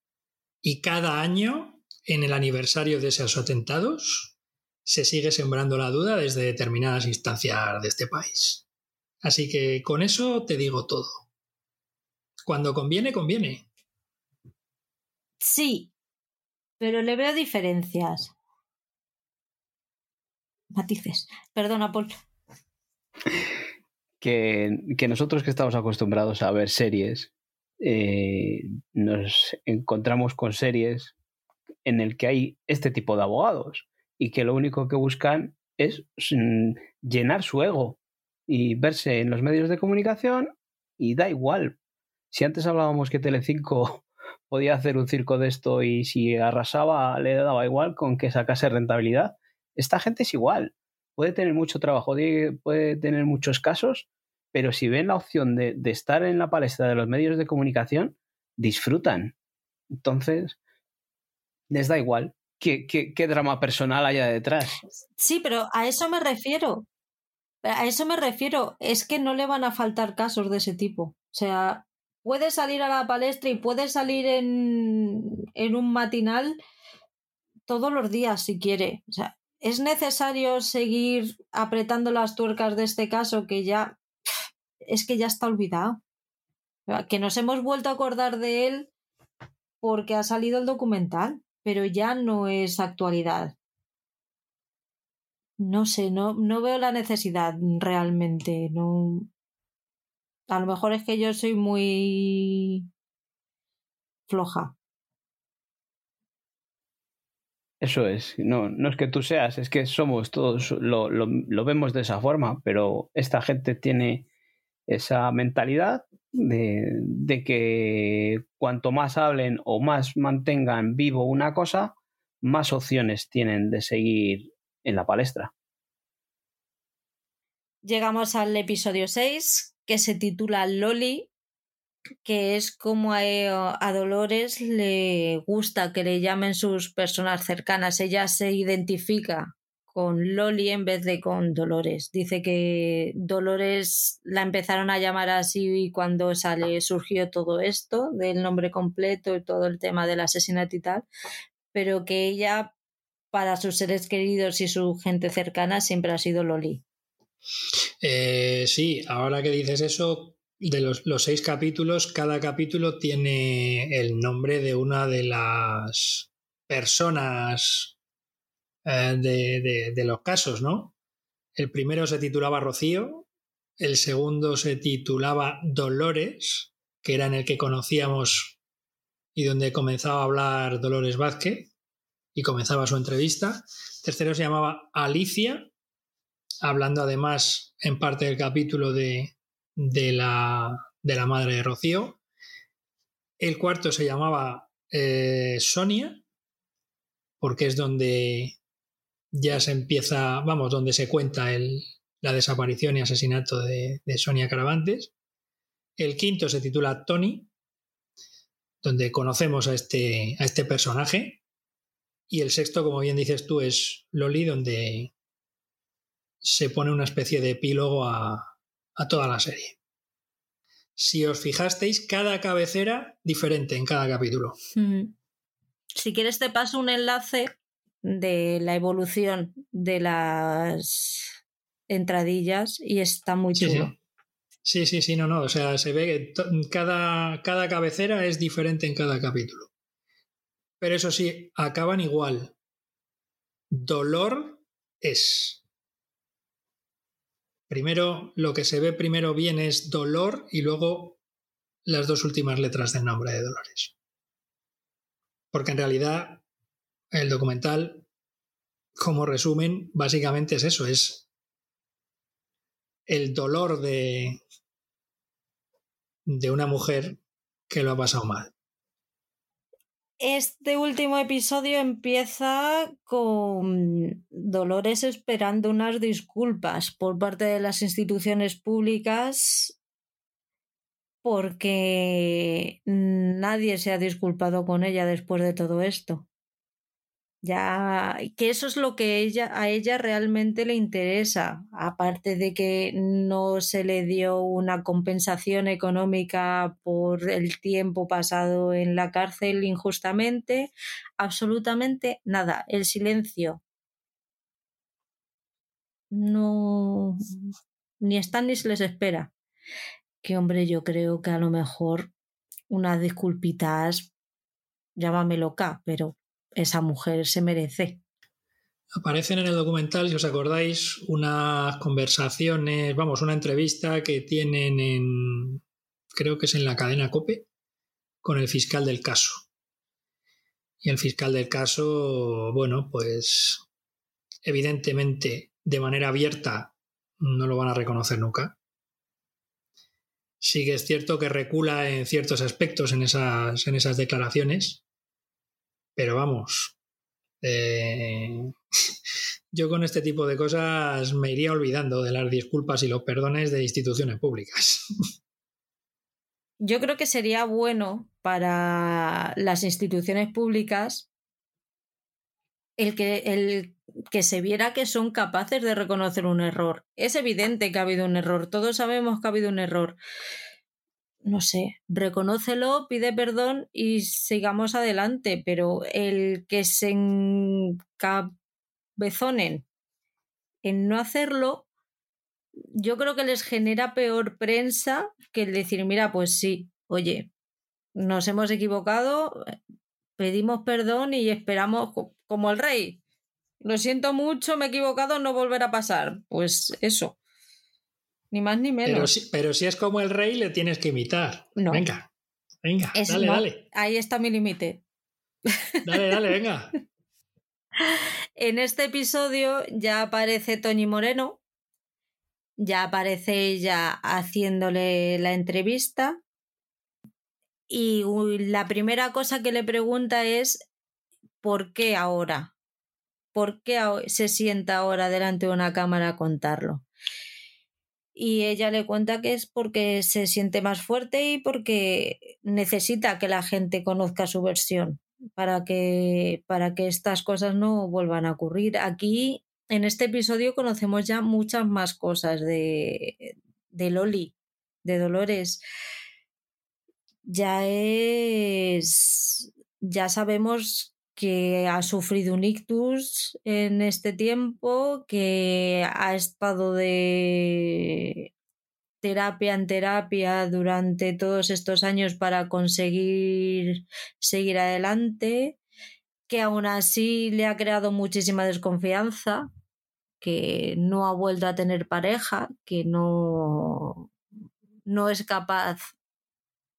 y cada año en el aniversario de esos atentados se sigue sembrando la duda desde determinadas instancias de este país. Así que con eso te digo todo. Cuando conviene, conviene. Sí, pero le veo diferencias. Matices. Perdona, Paul. Que, que nosotros que estamos acostumbrados a ver series, eh, nos encontramos con series en el que hay este tipo de abogados y que lo único que buscan es mm, llenar su ego y verse en los medios de comunicación y da igual. Si antes hablábamos que Telecinco podía hacer un circo de esto y si arrasaba le daba igual con que sacase rentabilidad, esta gente es igual. Puede tener mucho trabajo, puede tener muchos casos, pero si ven la opción de, de estar en la palestra de los medios de comunicación, disfrutan. Entonces, les da igual qué, drama personal haya detrás. Sí, pero a eso me refiero. A eso me refiero. Es que no le van a faltar casos de ese tipo. O sea, puede salir a la palestra y puede salir en, en un matinal todos los días si quiere. O sea, es necesario seguir apretando las tuercas de este caso que ya es que ya está olvidado. Que nos hemos vuelto a acordar de él porque ha salido el documental pero ya no es actualidad. No sé, no, no veo la necesidad realmente. No. A lo mejor es que yo soy muy floja. Eso es, no, no es que tú seas, es que somos todos, lo, lo, lo vemos de esa forma, pero esta gente tiene esa mentalidad de, que cuanto más hablen o más mantengan vivo una cosa, más opciones tienen de seguir en la palestra. Llegamos al episodio 6, que se titula Loli, que es como a, Dolores le gusta que le llamen sus personas cercanas. Ella se identifica con Loli en vez de con Dolores. Dice que Dolores la empezaron a llamar así cuando sale, surgió todo esto del nombre completo y todo el tema del asesinato y tal, pero que ella para sus seres queridos y su gente cercana siempre ha sido Loli. Eh, sí, ahora que dices eso, de los, los, seis capítulos, cada capítulo tiene el nombre de una de las personas eh, de, los casos, ¿no? El primero se titulaba Rocío, el segundo se titulaba Dolores, que era en el que conocíamos y donde comenzaba a hablar Dolores Vázquez, y comenzaba su entrevista. tercero se llamaba Alicia, hablando además en parte del capítulo de, de, la, de la madre de Rocío. El cuarto se llamaba eh, Sonia, porque es donde ya se empieza, vamos, donde se cuenta la desaparición y asesinato de, Sonia Caravantes. El quinto se titula Tony, donde conocemos a este, a este personaje. Y el sexto, como bien dices tú, es Loli, donde se pone una especie de epílogo a, toda la serie. Si os fijasteis, cada cabecera diferente en cada capítulo. Si quieres te paso un enlace de la evolución de las entradillas y está muy chulo. Sí, sí, sí, no, no. O sea, se ve que cada, cada cabecera es diferente en cada capítulo. Pero eso sí, acaban igual. Dolor es. Primero, lo que se ve primero bien es dolor y luego las dos últimas letras del nombre de Dolores. Porque en realidad el documental, como resumen, básicamente es eso, es el dolor de, de una mujer que lo ha pasado mal. Este último episodio empieza con Dolores esperando unas disculpas por parte de las instituciones públicas porque nadie se ha disculpado con ella después de todo esto. Ya, que eso es lo que ella, a ella realmente le interesa, aparte de que no se le dio una compensación económica por el tiempo pasado en la cárcel injustamente, absolutamente nada, el silencio. No, ni están ni se les espera. Que hombre, yo creo que a lo mejor unas disculpitas, llámame loca, pero esa mujer se merece. Aparecen en el documental, si os acordáis, unas conversaciones, vamos, una entrevista que tienen en, creo que es en la cadena Cope, con el fiscal del caso. Y el fiscal del caso, bueno, pues evidentemente de manera abierta no lo van a reconocer nunca. Sí que es cierto que recula en ciertos aspectos en esas, en esas declaraciones, pero vamos, eh, yo con este tipo de cosas me iría olvidando de las disculpas y los perdones de instituciones públicas. Yo creo que sería bueno para las instituciones públicas el que, el que se viera que son capaces de reconocer un error. Es evidente que ha habido un error, todos sabemos que ha habido un error, no sé, reconócelo, pide perdón y sigamos adelante, pero el que se encabezonen en no hacerlo, yo creo que les genera peor prensa que el decir, mira, pues sí, oye, nos hemos equivocado, pedimos perdón y esperamos como el rey. Lo siento mucho, me he equivocado, no volverá a pasar. Pues eso. Ni más ni menos. Pero si, es como el rey, le tienes que imitar. No. Venga, venga, dale, dale. Ahí está mi límite. Dale, dale, venga. en este episodio ya aparece Toñi Moreno, ya aparece ella haciéndole la entrevista y la primera cosa que le pregunta es ¿por qué ahora? ¿Por qué se sienta ahora delante de una cámara a contarlo? Y ella le cuenta que es porque se siente más fuerte y porque necesita que la gente conozca su versión para que, para que estas cosas no vuelvan a ocurrir. Aquí, en este episodio, conocemos ya muchas más cosas de, de Loli, de Dolores. Ya es. Ya sabemos que ha sufrido un ictus en este tiempo, que ha estado de terapia en terapia durante todos estos años para conseguir seguir adelante, que aún así le ha creado muchísima desconfianza, que no ha vuelto a tener pareja, que no, no es capaz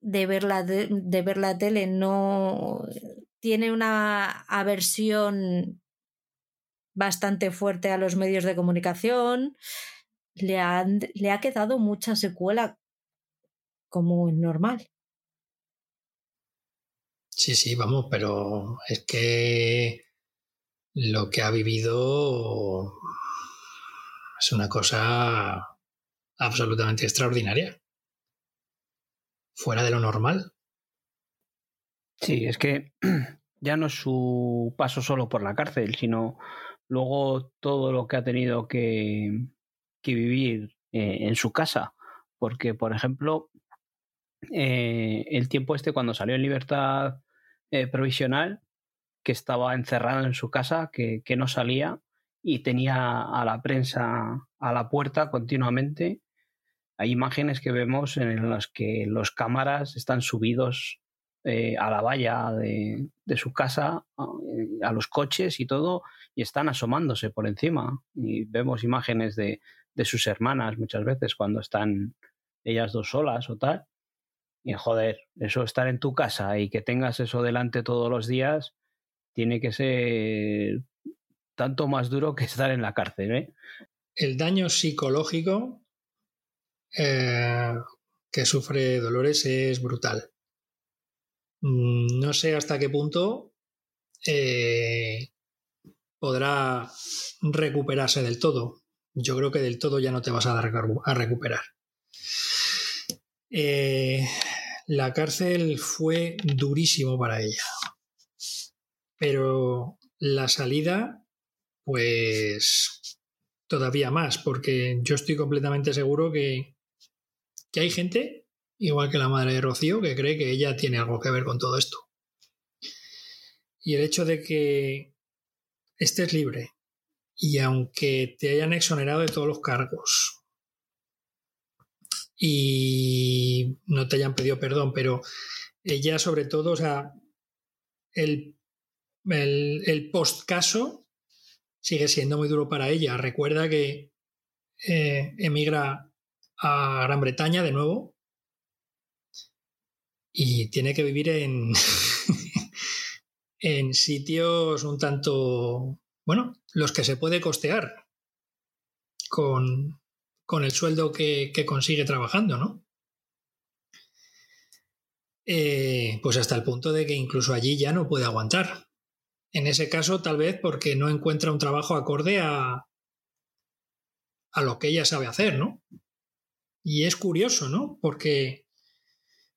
de ver la, de ver la tele, no tiene una aversión bastante fuerte a los medios de comunicación. Le, le ha quedado mucha secuela como normal. Sí, sí, vamos, pero es que lo que ha vivido es una cosa absolutamente extraordinaria. Fuera de lo normal. Sí, es que ya no es su paso solo por la cárcel, sino luego todo lo que ha tenido que, vivir eh, en su casa. Porque, por ejemplo, eh, el tiempo este cuando salió en libertad eh, provisional, que estaba encerrado en su casa, que, que, no salía y tenía a la prensa a la puerta continuamente. Hay imágenes que vemos en las que los cámaras están subidos eh, a la valla de, su casa, a los coches y todo, y están asomándose por encima. Y vemos imágenes de, de sus hermanas muchas veces cuando están ellas dos solas o tal. Y joder, eso estar en tu casa y que tengas eso delante todos los días, tiene que ser tanto más duro que estar en la cárcel. ¿eh? El daño psicológico eh, que sufre Dolores es brutal. Mm, no sé hasta qué punto eh, podrá recuperarse del todo. Yo creo que del todo ya no te vas a, dar a recuperar. Eh, la cárcel fue durísimo para ella. Pero la salida, pues todavía más, porque yo estoy completamente seguro que, que hay gente, igual que la madre de Rocío, que cree que ella tiene algo que ver con todo esto. Y el hecho de que estés libre y aunque te hayan exonerado de todos los cargos, y no te hayan pedido perdón, pero ella sobre todo, o sea, el, el, post-caso sigue siendo muy duro para ella. Recuerda que eh, emigra a Gran Bretaña de nuevo y tiene que vivir en, en sitios un tanto, bueno, los que se puede costear con, con el sueldo que, consigue trabajando, ¿no? Eh, pues hasta el punto de que incluso allí ya no puede aguantar. En ese caso, tal vez porque no encuentra un trabajo acorde a, a lo que ella sabe hacer, ¿no? Y es curioso, ¿no? Porque,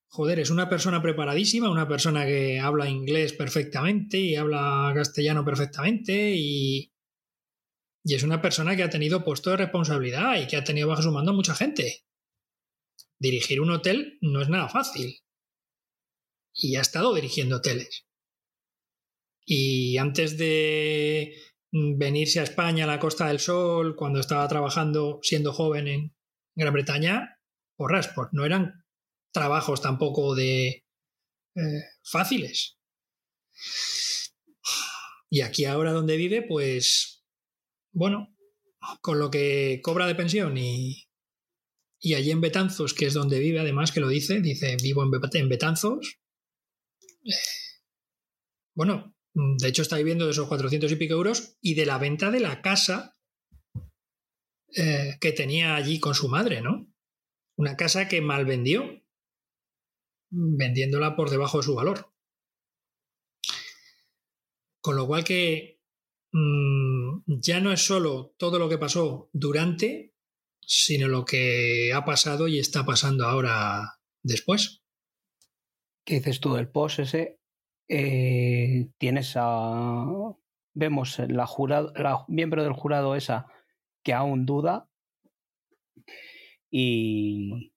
joder, es una persona preparadísima, una persona que habla inglés perfectamente y habla castellano perfectamente y, y es una persona que ha tenido puesto de responsabilidad y que ha tenido bajo su mando a mucha gente. Dirigir un hotel no es nada fácil. Y ha estado dirigiendo hoteles. Y antes de venirse a España, a la Costa del Sol, cuando estaba trabajando siendo joven en Gran Bretaña, porras, pues no eran trabajos tampoco de eh, fáciles. Y aquí ahora donde vive, pues bueno, con lo que cobra de pensión y, y allí en Betanzos, que es donde vive, además que lo dice, dice, vivo en, Betanzos. Eh, bueno, de hecho está viviendo de esos 400 y pico euros y de la venta de la casa eh, que tenía allí con su madre, ¿no? Una casa que mal vendió, vendiéndola por debajo de su valor. Con lo cual que Mm, ya no es solo todo lo que pasó durante, sino lo que ha pasado y está pasando ahora después. ¿Qué dices tú del post ese? Eh, tienes a. Vemos la, jurado, la miembro del jurado esa que aún duda y,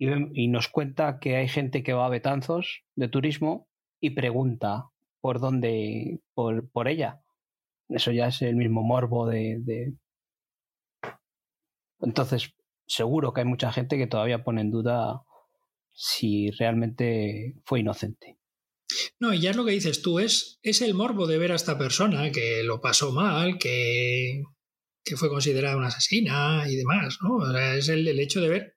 y, nos cuenta que hay gente que va a Betanzos de turismo y pregunta por dónde, por, por ella eso ya es el mismo morbo de, Entonces, seguro que hay mucha gente que todavía pone en duda si realmente fue inocente. No, y ya es lo que dices tú, es, es el morbo de ver a esta persona que lo pasó mal, que, que fue considerada una asesina y demás, ¿no? es el, el, hecho de ver.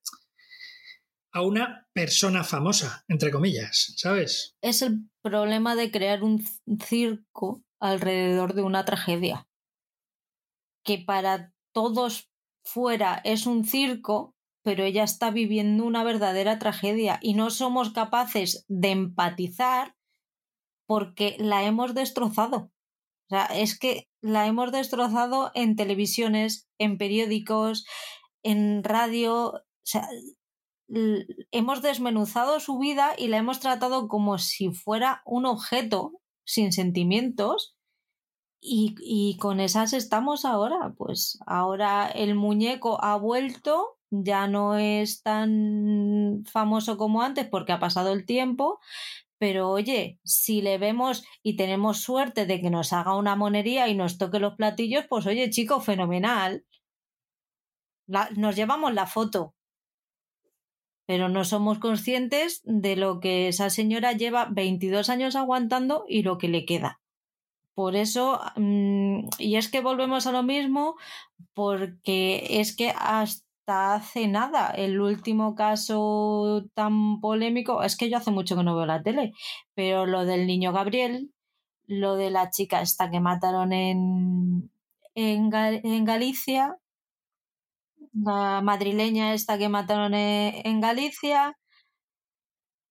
A una persona famosa, entre comillas, ¿sabes? Es el problema de crear un circo alrededor de una tragedia. Que para todos fuera es un circo, pero ella está viviendo una verdadera tragedia y no somos capaces de empatizar porque la hemos destrozado. O sea, es que la hemos destrozado en televisiones, en periódicos, en radio. O sea, hemos desmenuzado su vida y la hemos tratado como si fuera un objeto sin sentimientos y, y, con esas estamos ahora. Pues ahora el muñeco ha vuelto, ya no es tan famoso como antes porque ha pasado el tiempo, pero oye, si le vemos y tenemos suerte de que nos haga una monería y nos toque los platillos, pues oye, chico, fenomenal. nos llevamos la foto. Pero no somos conscientes de lo que esa señora lleva 22 años aguantando y lo que le queda. Por eso, mm, y es que volvemos a lo mismo, porque es que hasta hace nada, el último caso tan polémico, es que yo hace mucho que no veo la tele, pero lo del niño Gabriel, lo de la chica esta que mataron en, en, en Galicia, la madrileña esta que mataron en, en Galicia,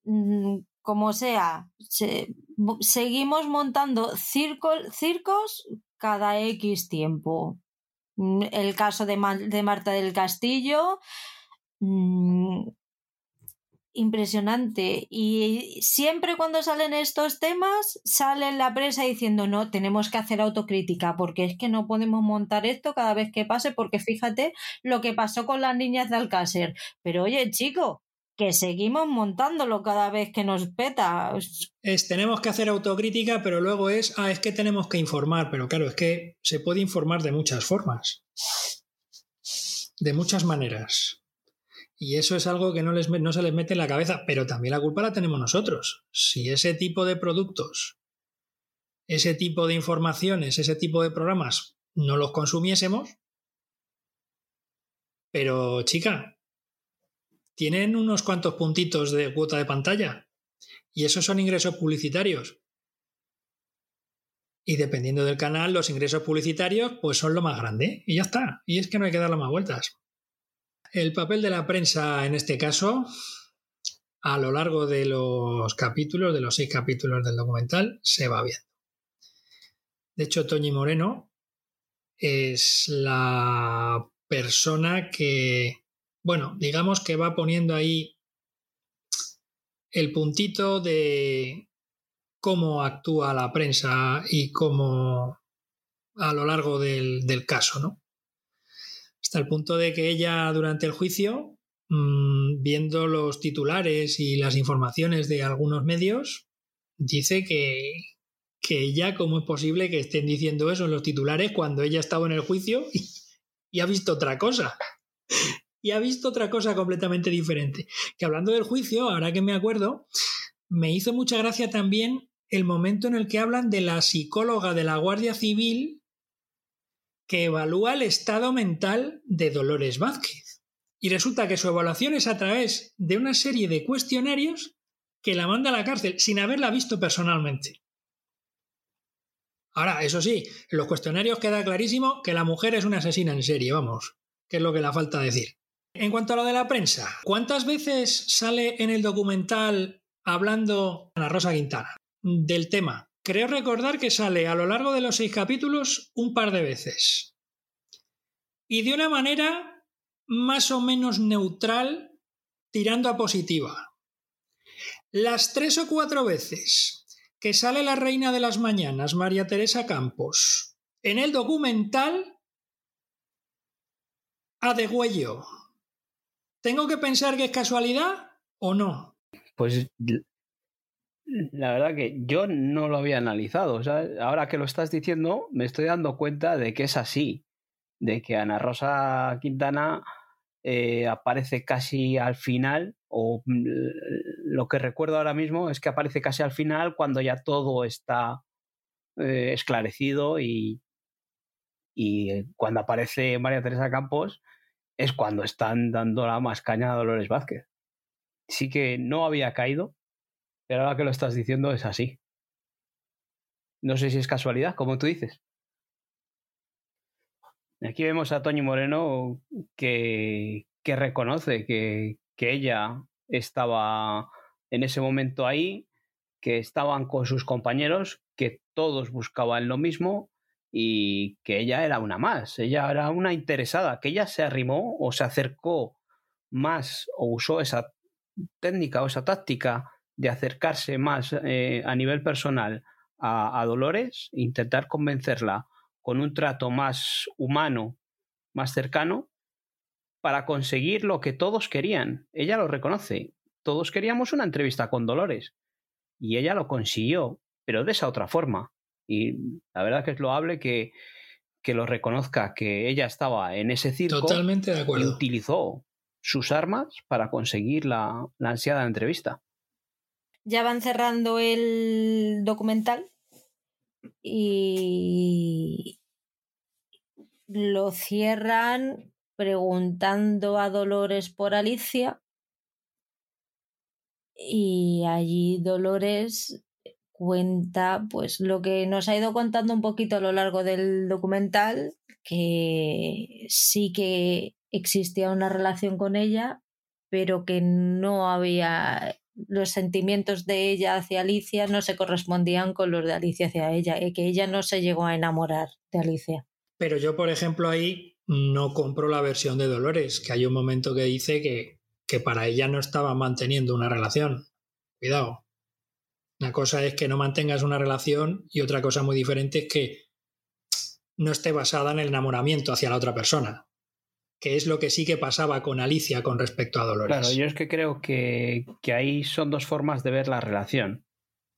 mm, como sea, seguimos montando circos cada X tiempo. Mm, el caso de, de Marta del Castillo. Impresionante. Y siempre cuando salen estos temas, sale la prensa diciendo, no, tenemos que hacer autocrítica, porque es que no podemos montar esto cada vez que pase, porque fíjate lo que pasó con las niñas de Alcácer. Pero oye, chico, que seguimos montándolo cada vez que nos peta. Es, tenemos que hacer autocrítica, pero luego es, ah, es que tenemos que informar, pero claro, es que se puede informar de muchas formas, de muchas maneras. Y eso es algo que no, les, no se les mete en la cabeza, pero también la culpa la tenemos nosotros. Si ese tipo de productos, ese tipo de informaciones, ese tipo de programas no los consumiésemos, pero chica, tienen unos cuantos puntitos de cuota de pantalla. Y esos son ingresos publicitarios. Y dependiendo del canal, los ingresos publicitarios pues son lo más grande. Y ya está. Y es que no hay que darle más vueltas. El papel de la prensa en este caso, a lo largo de los capítulos, de los seis capítulos del documental, se va viendo. De hecho, Toñi Moreno es la persona que bueno, digamos que va poniendo ahí el puntito de cómo actúa la prensa y cómo a lo largo del, caso, ¿no? Hasta el punto de que ella durante el juicio, mm, viendo los titulares y las informaciones de algunos medios, dice que, que ella, ¿cómo es posible que estén diciendo eso en los titulares cuando ella estaba en el juicio y ha visto otra cosa? y ha visto otra cosa completamente diferente. Que hablando del juicio, ahora que me acuerdo, me hizo mucha gracia también el momento en el que hablan de la psicóloga de la Guardia Civil que evalúa el estado mental de Dolores Vázquez. Y resulta que su evaluación es a través de una serie de cuestionarios que la manda a la cárcel sin haberla visto personalmente. Ahora, eso sí, en los cuestionarios queda clarísimo que la mujer es una asesina en serie, vamos, que es lo que le falta decir. En cuanto a lo de la prensa, ¿cuántas veces sale en el documental hablando Ana Rosa Quintana del tema? Creo recordar que sale a lo largo de los seis capítulos un par de veces. Y de una manera más o menos neutral, tirando a positiva. Las tres o cuatro veces que sale la reina de las mañanas, María Teresa Campos, en el documental, a degüello, ¿Tengo que pensar que es casualidad o no? Pues la verdad que yo no lo había analizado. ahora que lo estás diciendo, me estoy dando cuenta de que es así. De que Ana Rosa Quintana eh, aparece casi al final, o mm, lo que recuerdo ahora mismo es que aparece casi al final cuando ya todo está eh, esclarecido y, y cuando aparece María Teresa Campos es cuando están dando la más caña a Dolores Vázquez. sí que no había caído, pero ahora que lo estás diciendo es así. No sé si es casualidad, como tú dices. Aquí vemos a Toño Moreno que, reconoce que, que ella estaba en ese momento ahí, que estaban con sus compañeros, que todos buscaban lo mismo y que ella era una más, ella era una interesada, que ella se arrimó o se acercó más o usó esa técnica o esa táctica de acercarse más eh, a nivel personal a, a Dolores, intentar convencerla con un trato más humano, más cercano, para conseguir lo que todos querían. Ella lo reconoce. Todos queríamos una entrevista con Dolores. Y ella lo consiguió, pero de esa otra forma. Y la verdad que es loable que, que lo reconozca, que ella estaba en ese circo Totalmente de y utilizó sus armas para conseguir la, la ansiada entrevista. Ya van cerrando el documental y lo cierran preguntando a Dolores por Alicia y allí Dolores cuenta pues lo que nos ha ido contando un poquito a lo largo del documental que sí que existía una relación con ella pero que no había los sentimientos de ella hacia Alicia no se correspondían con los de Alicia hacia ella y que ella no se llegó a enamorar de Alicia. Pero yo, por ejemplo, ahí no compro la versión de Dolores, que hay un momento que dice que, que para ella no estaba manteniendo una relación. Cuidado. Una cosa es que no mantengas una relación y otra cosa muy diferente es que no esté basada en el enamoramiento hacia la otra persona, que es lo que sí que pasaba con Alicia con respecto a Dolores. Claro, yo es que creo que, que ahí son dos formas de ver la relación.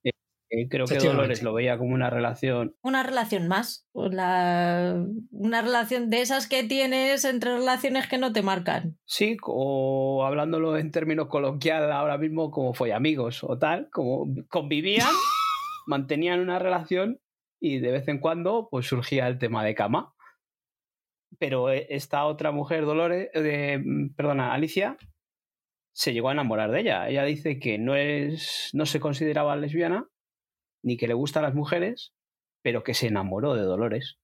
Eh, eh, creo que. Dolores lo veía como una relación Una relación más, la- una relación de esas que tienes entre relaciones que no te marcan. Sí, o hablándolo en términos coloquial ahora mismo, como fue amigos o tal, como convivían, mantenían una relación y de vez en cuando pues surgía el tema de cama. Pero eh, esta otra mujer, Dolores, eh, perdona, Alicia, se llegó a enamorar de ella. Ella dice que no es, no se consideraba lesbiana, ni que le gustan las mujeres, pero que se enamoró de Dolores.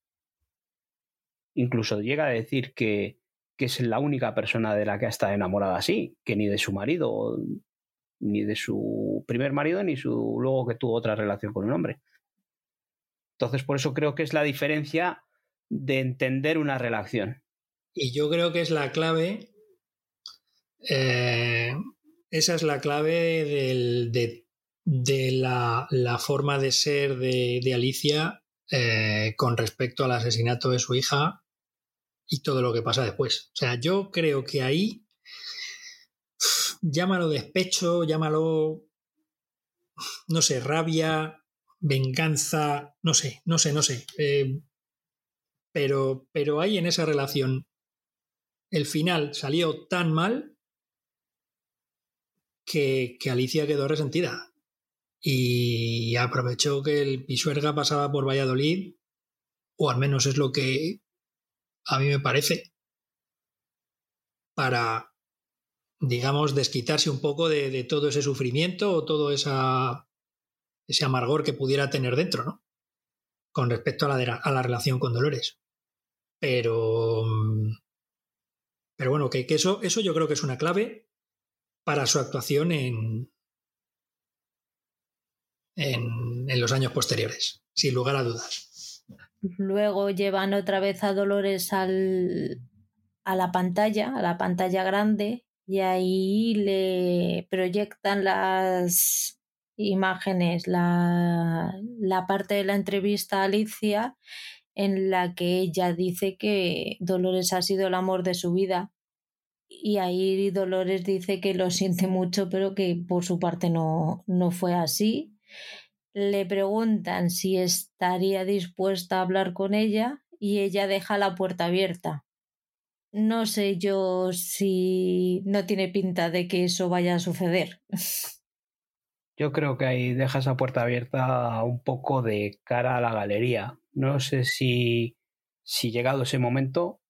Incluso llega a decir que, que es la única persona de la que ha estado enamorada así, que ni de su marido, ni de su primer marido, ni su luego que tuvo otra relación con un hombre. Entonces, por eso creo que es la diferencia de entender una relación. Y yo creo que es la clave, eh, esa es la clave de, de la, la forma de ser de, de Alicia eh, con respecto al asesinato de su hija y todo lo que pasa después. O sea, yo creo que ahí, llámalo despecho, llámalo, no sé, rabia, venganza, no sé, no sé, no sé. eh, pero, pero hay en esa relación el final salió tan mal que, que Alicia quedó resentida. Y aprovechó que el Pisuerga pasaba por Valladolid, o al menos es lo que a mí me parece, para, digamos, desquitarse un poco de, de todo ese sufrimiento o todo esa, ese amargor que pudiera tener dentro, ¿no? Con respecto a la, a la relación con Dolores. Pero mm, pero bueno, que, eso, eso yo creo que es una clave para su actuación en, en, en los años posteriores, sin lugar a dudas. Luego llevan otra vez a Dolores al, a la pantalla, a la pantalla grande, y ahí le proyectan las imágenes, la, la parte de la entrevista a Alicia en la que ella dice que Dolores ha sido el amor de su vida. Y ahí Dolores dice que lo siente mucho, pero que por su parte no, no fue así. Le preguntan si estaría dispuesta a hablar con ella y ella deja la puerta abierta. No sé yo si no tiene pinta de que eso vaya a suceder. Yo creo que ahí deja esa puerta abierta un poco de cara a la galería. No sé si, si llegado ese momento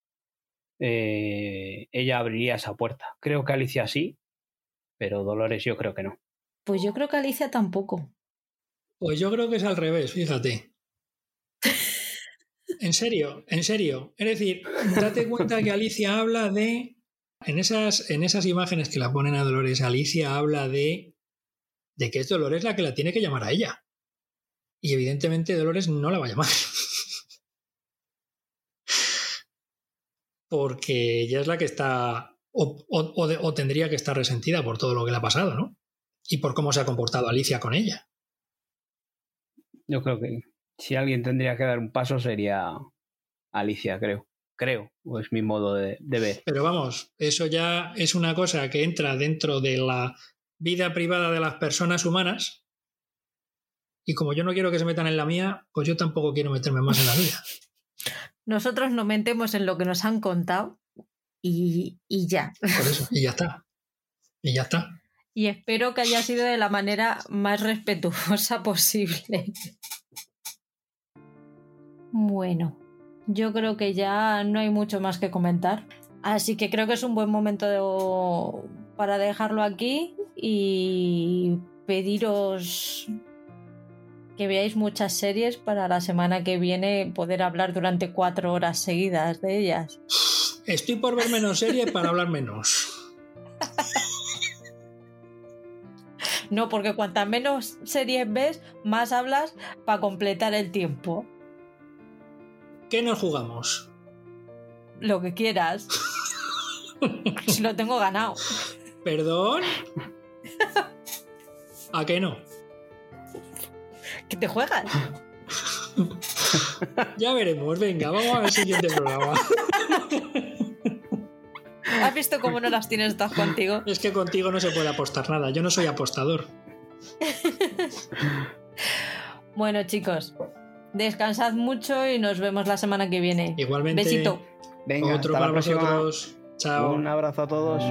eh, ella abriría esa puerta. Creo que Alicia sí, pero Dolores yo creo que no. Pues yo creo que Alicia tampoco. Pues yo creo que es al revés, fíjate. En serio, en serio. Es decir, date cuenta que Alicia habla de. En esas, en esas imágenes que la ponen a Dolores, Alicia habla de, de que es Dolores la que la tiene que llamar a ella. Y evidentemente Dolores no la va a llamar. Porque ella es la que está. O, o, o, tendría que estar resentida por todo lo que le ha pasado, ¿no? Y por cómo se ha comportado Alicia con ella. Yo creo que si alguien tendría que dar un paso sería Alicia, creo. Creo, o es mi modo de, de, ver. Pero vamos, eso ya es una cosa que entra dentro de la vida privada de las personas humanas. Y como yo no quiero que se metan en la mía, pues yo tampoco quiero meterme más en la vida. Nosotros nos metemos en lo que nos han contado y, y ya. Por eso, y ya está. Y ya está. Y espero que haya sido de la manera más respetuosa posible. Bueno, yo creo que ya no hay mucho más que comentar. Así que creo que es un buen momento de, para dejarlo aquí y pediros que veáis muchas series para la semana que viene poder hablar durante cuatro horas seguidas de ellas. Estoy por ver menos series para hablar menos. No, porque cuantas menos series ves, más hablas para completar el tiempo. ¿Qué nos jugamos? Lo que quieras. si lo tengo ganado. ¿Perdón? ¿A qué no? ¿Qué te juegas? ya veremos, venga, vamos a ver el siguiente programa. ¿Has visto cómo no las tienes todas contigo? Es que contigo no se puede apostar nada, yo no soy apostador. bueno, chicos, descansad mucho y nos vemos la semana que viene. Igualmente. Besito. Venga, Otro hasta para la próxima. vosotros. Chao. Un abrazo a todos.